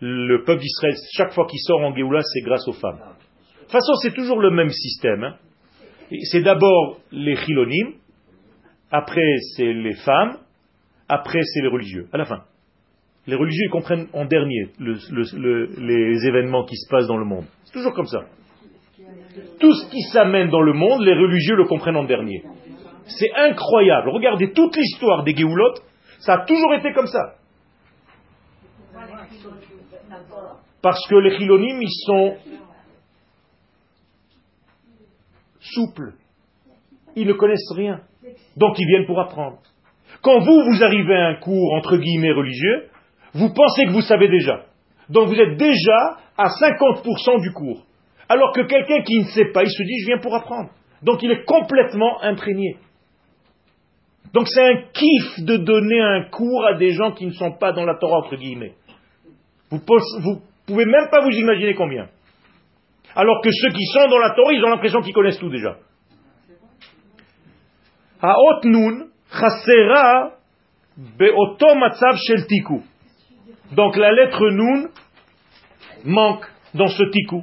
Le peuple d'Israël, chaque fois qu'il sort en Géoula, c'est grâce aux femmes. De toute façon, c'est toujours le même système. hein. C'est d'abord les chilonim, après c'est les femmes, après c'est les religieux, à la fin. Les religieux ils comprennent en dernier le- le- le- les événements qui se passent dans le monde. C'est toujours comme ça. Tout ce qui s'amène dans le monde, les religieux le comprennent en dernier. C'est incroyable. Regardez toute l'histoire des Géoulot, ça a toujours été comme ça. Parce que les chilonim, ils sont souples. Ils ne connaissent rien. Donc ils viennent pour apprendre. Quand vous, vous arrivez à un cours entre guillemets religieux, vous pensez que vous savez déjà. Donc vous êtes déjà à 50% du cours. Alors que quelqu'un qui ne sait pas, il se dit je viens pour apprendre. Donc il est complètement imprégné. Donc c'est un kiff de donner un cours à des gens qui ne sont pas dans la Torah entre guillemets. Vous ne pouvez même pas vous imaginer combien. Alors que ceux qui sont dans la Torah, ils ont l'impression qu'ils connaissent tout déjà. Haot nun chasera beoto matzav shel tiku. Donc la lettre nun manque dans ce tiku.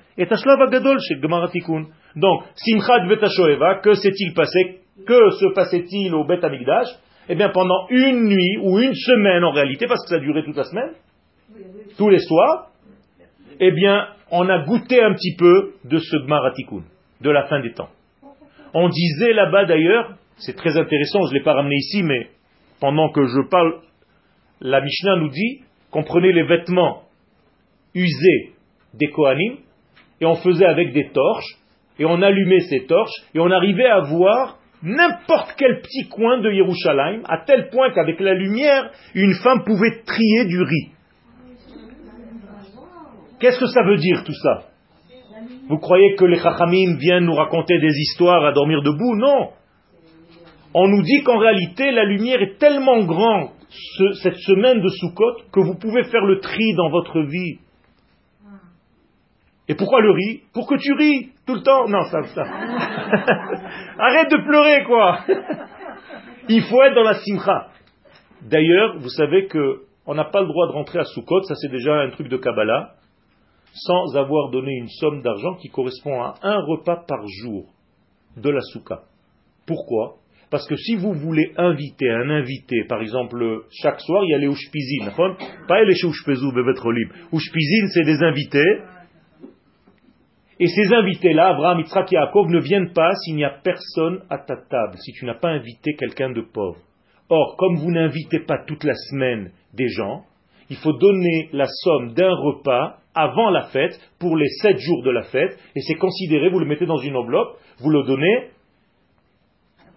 את השלב הגדול של גמר התיקון. Donc, Simchat Bet HaShoeva, que s'est-il passé Que se passait-il au Bet Amikdash Eh bien, pendant une nuit ou une semaine en réalité, parce que ça a duré toute la semaine, tous les soirs, eh bien, on a goûté un petit peu de ce Gmar HaTikkun, de la fin des temps. On disait là-bas d'ailleurs, c'est très intéressant, je ne l'ai pas ramené ici, mais pendant que je parle, la Mishnah nous dit qu'on prenait les vêtements usés des Kohanim et on faisait avec des torches et on allumait ces torches et on arrivait à voir n'importe quel petit coin de Yerushalayim à tel point qu'avec la lumière, une femme pouvait trier du riz. Qu'est-ce que ça veut dire tout ça? Vous croyez que les Chachamim viennent nous raconter des histoires à dormir debout? Non On nous dit qu'en réalité, la lumière est tellement grande ce- cette semaine de Sukkot que vous pouvez faire le tri dans votre vie. Et pourquoi le riz Pour que tu ris tout le temps. Non, ça, ça. Arrête de pleurer, quoi. Il faut être dans la simcha. D'ailleurs, vous savez que on n'a pas le droit de rentrer à Sukkot, ça c'est déjà un truc de Kabbalah, sans avoir donné une somme d'argent qui correspond à un repas par jour de la Soukha. Pourquoi? Parce que si vous voulez inviter un invité, par exemple, chaque soir, il y a les Ushpizin, pas les Ushpezu, c'est des invités, et ces invités-là, Abraham, Yitzhak et Yaakov, ne viennent pas s'il n'y a personne à ta table, si tu n'as pas invité quelqu'un de pauvre. Or, comme vous n'invitez pas toute la semaine des gens, il faut donner la somme d'un repas avant la fête pour les sept jours de la fête, et c'est considéré, vous le mettez dans une enveloppe, vous le donnez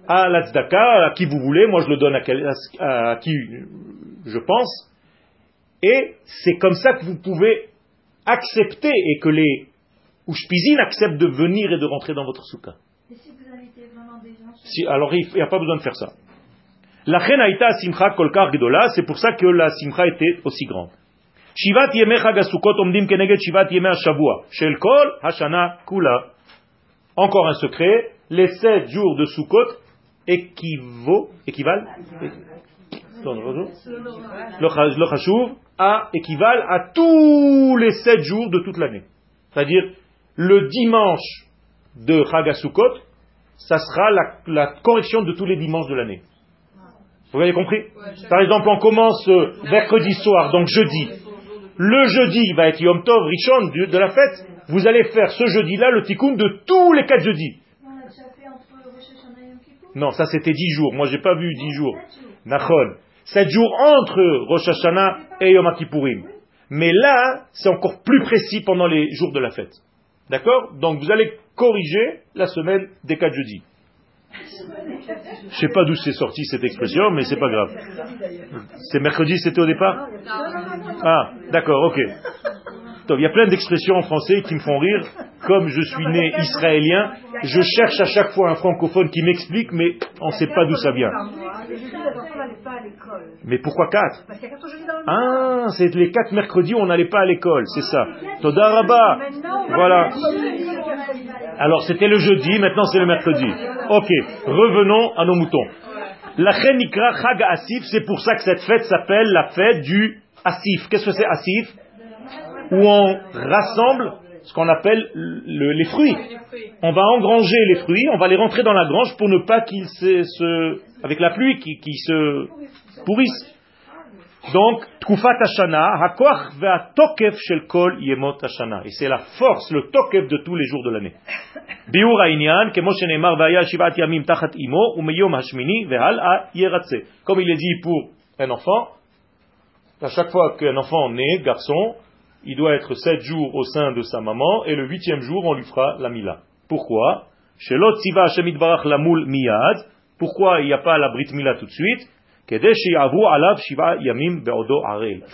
à la à qui vous voulez, moi je le donne à- à qui je pense, et c'est comme ça que vous pouvez accepter et que les Ushpizin acceptent de venir et de rentrer dans votre soukha. Et si vous invitez vraiment des gens Si, alors il n'y a pas besoin de faire ça. La chen haïta simcha kolkar gedola, c'est pour ça que la simcha était aussi grande. Shivat yemei chag omdim keneged shivat yemei ha-shavua, shel kol hashana kula. Encore un secret, les sept jours de Sukkot équivaut, équivalent, le chashuv, à, équivalent à tous les sept jours de toute l'année. C'est-à-dire, le dimanche de Chag ha-Sukkot, ça sera la, la correction de tous les dimanches de l'année. Vous avez compris? Par exemple, on commence euh, mercredi soir, donc jeudi. Le jeudi va être Yom Tov, Rishon, de de la fête. Vous allez faire ce jeudi-là le tikkun de tous les quatre jeudis. On a déjà fait entre Rosh Non, ça c'était dix jours. Moi j'ai pas vu dix jours. Nachon. Sept jours entre Rosh Hashanah et Yom Kippourim. Mais là, c'est encore plus précis pendant les jours de la fête. D'accord Donc vous allez corriger la semaine des quatre jeudis. Je sais pas d'où c'est sorti cette expression, mais c'est pas grave. C'est mercredi, c'était au départ? Ah, d'accord, ok. Il y a plein d'expressions en français qui me font rire. Comme je suis né israélien, je cherche à chaque fois un francophone qui m'explique, mais on ne sait pas d'où ça vient. Mais pourquoi quatre Ah, c'est les quatre mercredis où on n'allait pas à l'école, c'est ça. Toda Voilà. Alors c'était le jeudi, maintenant c'est le mercredi. Ok, revenons à nos moutons. La Chenikra Chag Asif, c'est pour ça que cette fête s'appelle la fête du Asif. Qu'est-ce que c'est Asif? Où on rassemble ce qu'on appelle les fruits. On va engranger les fruits, on va les rentrer dans la grange pour ne pas qu'ils se, avec la pluie, qu'ils se pourrissent. Donc, Tkufat Hashana, Hakoach Tokef Shel Kol Yemot Hashana. Et c'est la force, le Tokef de tous les jours de l'année. Biur Aïnian, Kemo Shenemar Vaya Shivat Yamim Tachat Imo, Umeyom Hashmini, Vehal A Yeratse. Comme il est dit pour un enfant, à chaque fois qu'un enfant naît, garçon, il doit être sept jours au sein de sa maman, et le huitième jour, on lui fera la mila. Pourquoi? Pourquoi il n'y a pas la Brit Mila tout de suite? Il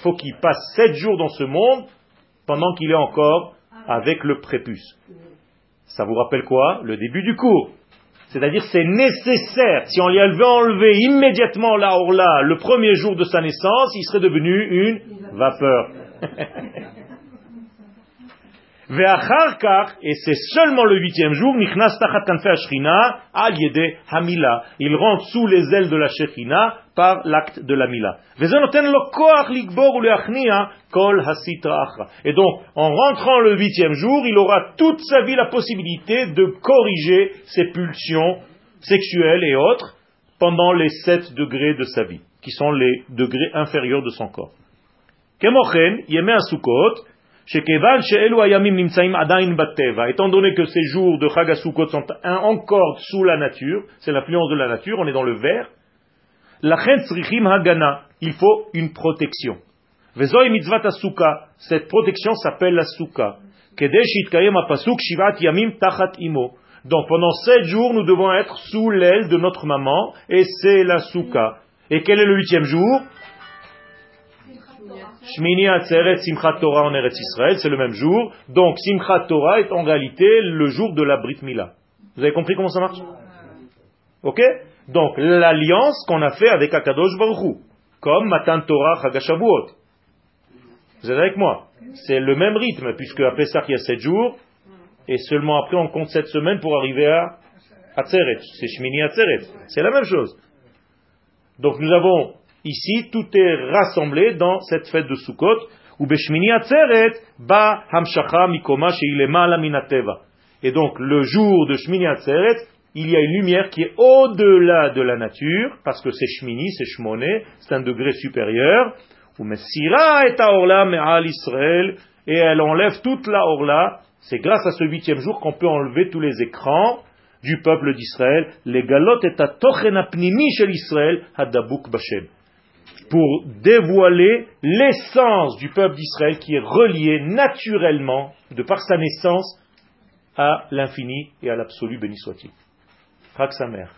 faut qu'il passe sept jours dans ce monde pendant qu'il est encore avec le prépuce. Ça vous rappelle quoi? Le début du cours. C'est-à-dire c'est nécessaire. Si on lui avait enlevé immédiatement la orla le premier jour de sa naissance, il serait devenu une vapeur. et c'est seulement le huitième jour, hamila. Il rentre sous les ailes de la Shekhinah par l'acte de la Mila. Et donc, en rentrant le huitième jour, il aura toute sa vie la possibilité de corriger ses pulsions sexuelles et autres pendant les sept degrés de sa vie, qui sont les degrés inférieurs de son corps. Étant donné que ces jours de Chagasukot sont encore sous la nature, c'est l'influence de la nature, on est dans le vert, il faut une protection. Cette protection s'appelle la souka. Donc pendant sept jours, nous devons être sous l'aile de notre maman, et c'est la souka. Et quel est le huitième jour? Shmini Atzeret Simchat Torah en Eretz Israël, c'est le même jour. Donc Simchat Torah est en réalité le jour de la Brit Mila. Vous avez compris comment ça marche? Ok? Donc l'alliance qu'on a fait avec Akadosh Baruch comme Matan Torah Chagashavuot. Vous êtes avec moi? C'est le même rythme, puisque à Pessah il y a 7 jours, et seulement après on compte 7 semaines pour arriver à Atzeret. C'est Shmini Atzeret. C'est la même chose. Donc nous avons Ici, tout est rassemblé dans cette fête de Sukkot. Et donc, le jour de Shmini Atzeret, il y a une lumière qui est au-delà de la nature, parce que c'est Shmini, c'est Shmoné, c'est un degré supérieur. et elle enlève toute la orla. C'est grâce à ce huitième jour qu'on peut enlever tous les écrans du peuple d'Israël. Les galotes et à apnimi shel Israël, hadabuk bashem pour dévoiler l'essence du peuple d'Israël qui est relié naturellement, de par sa naissance, à l'infini et à l'absolu, béni soit-il. Frak sa mère.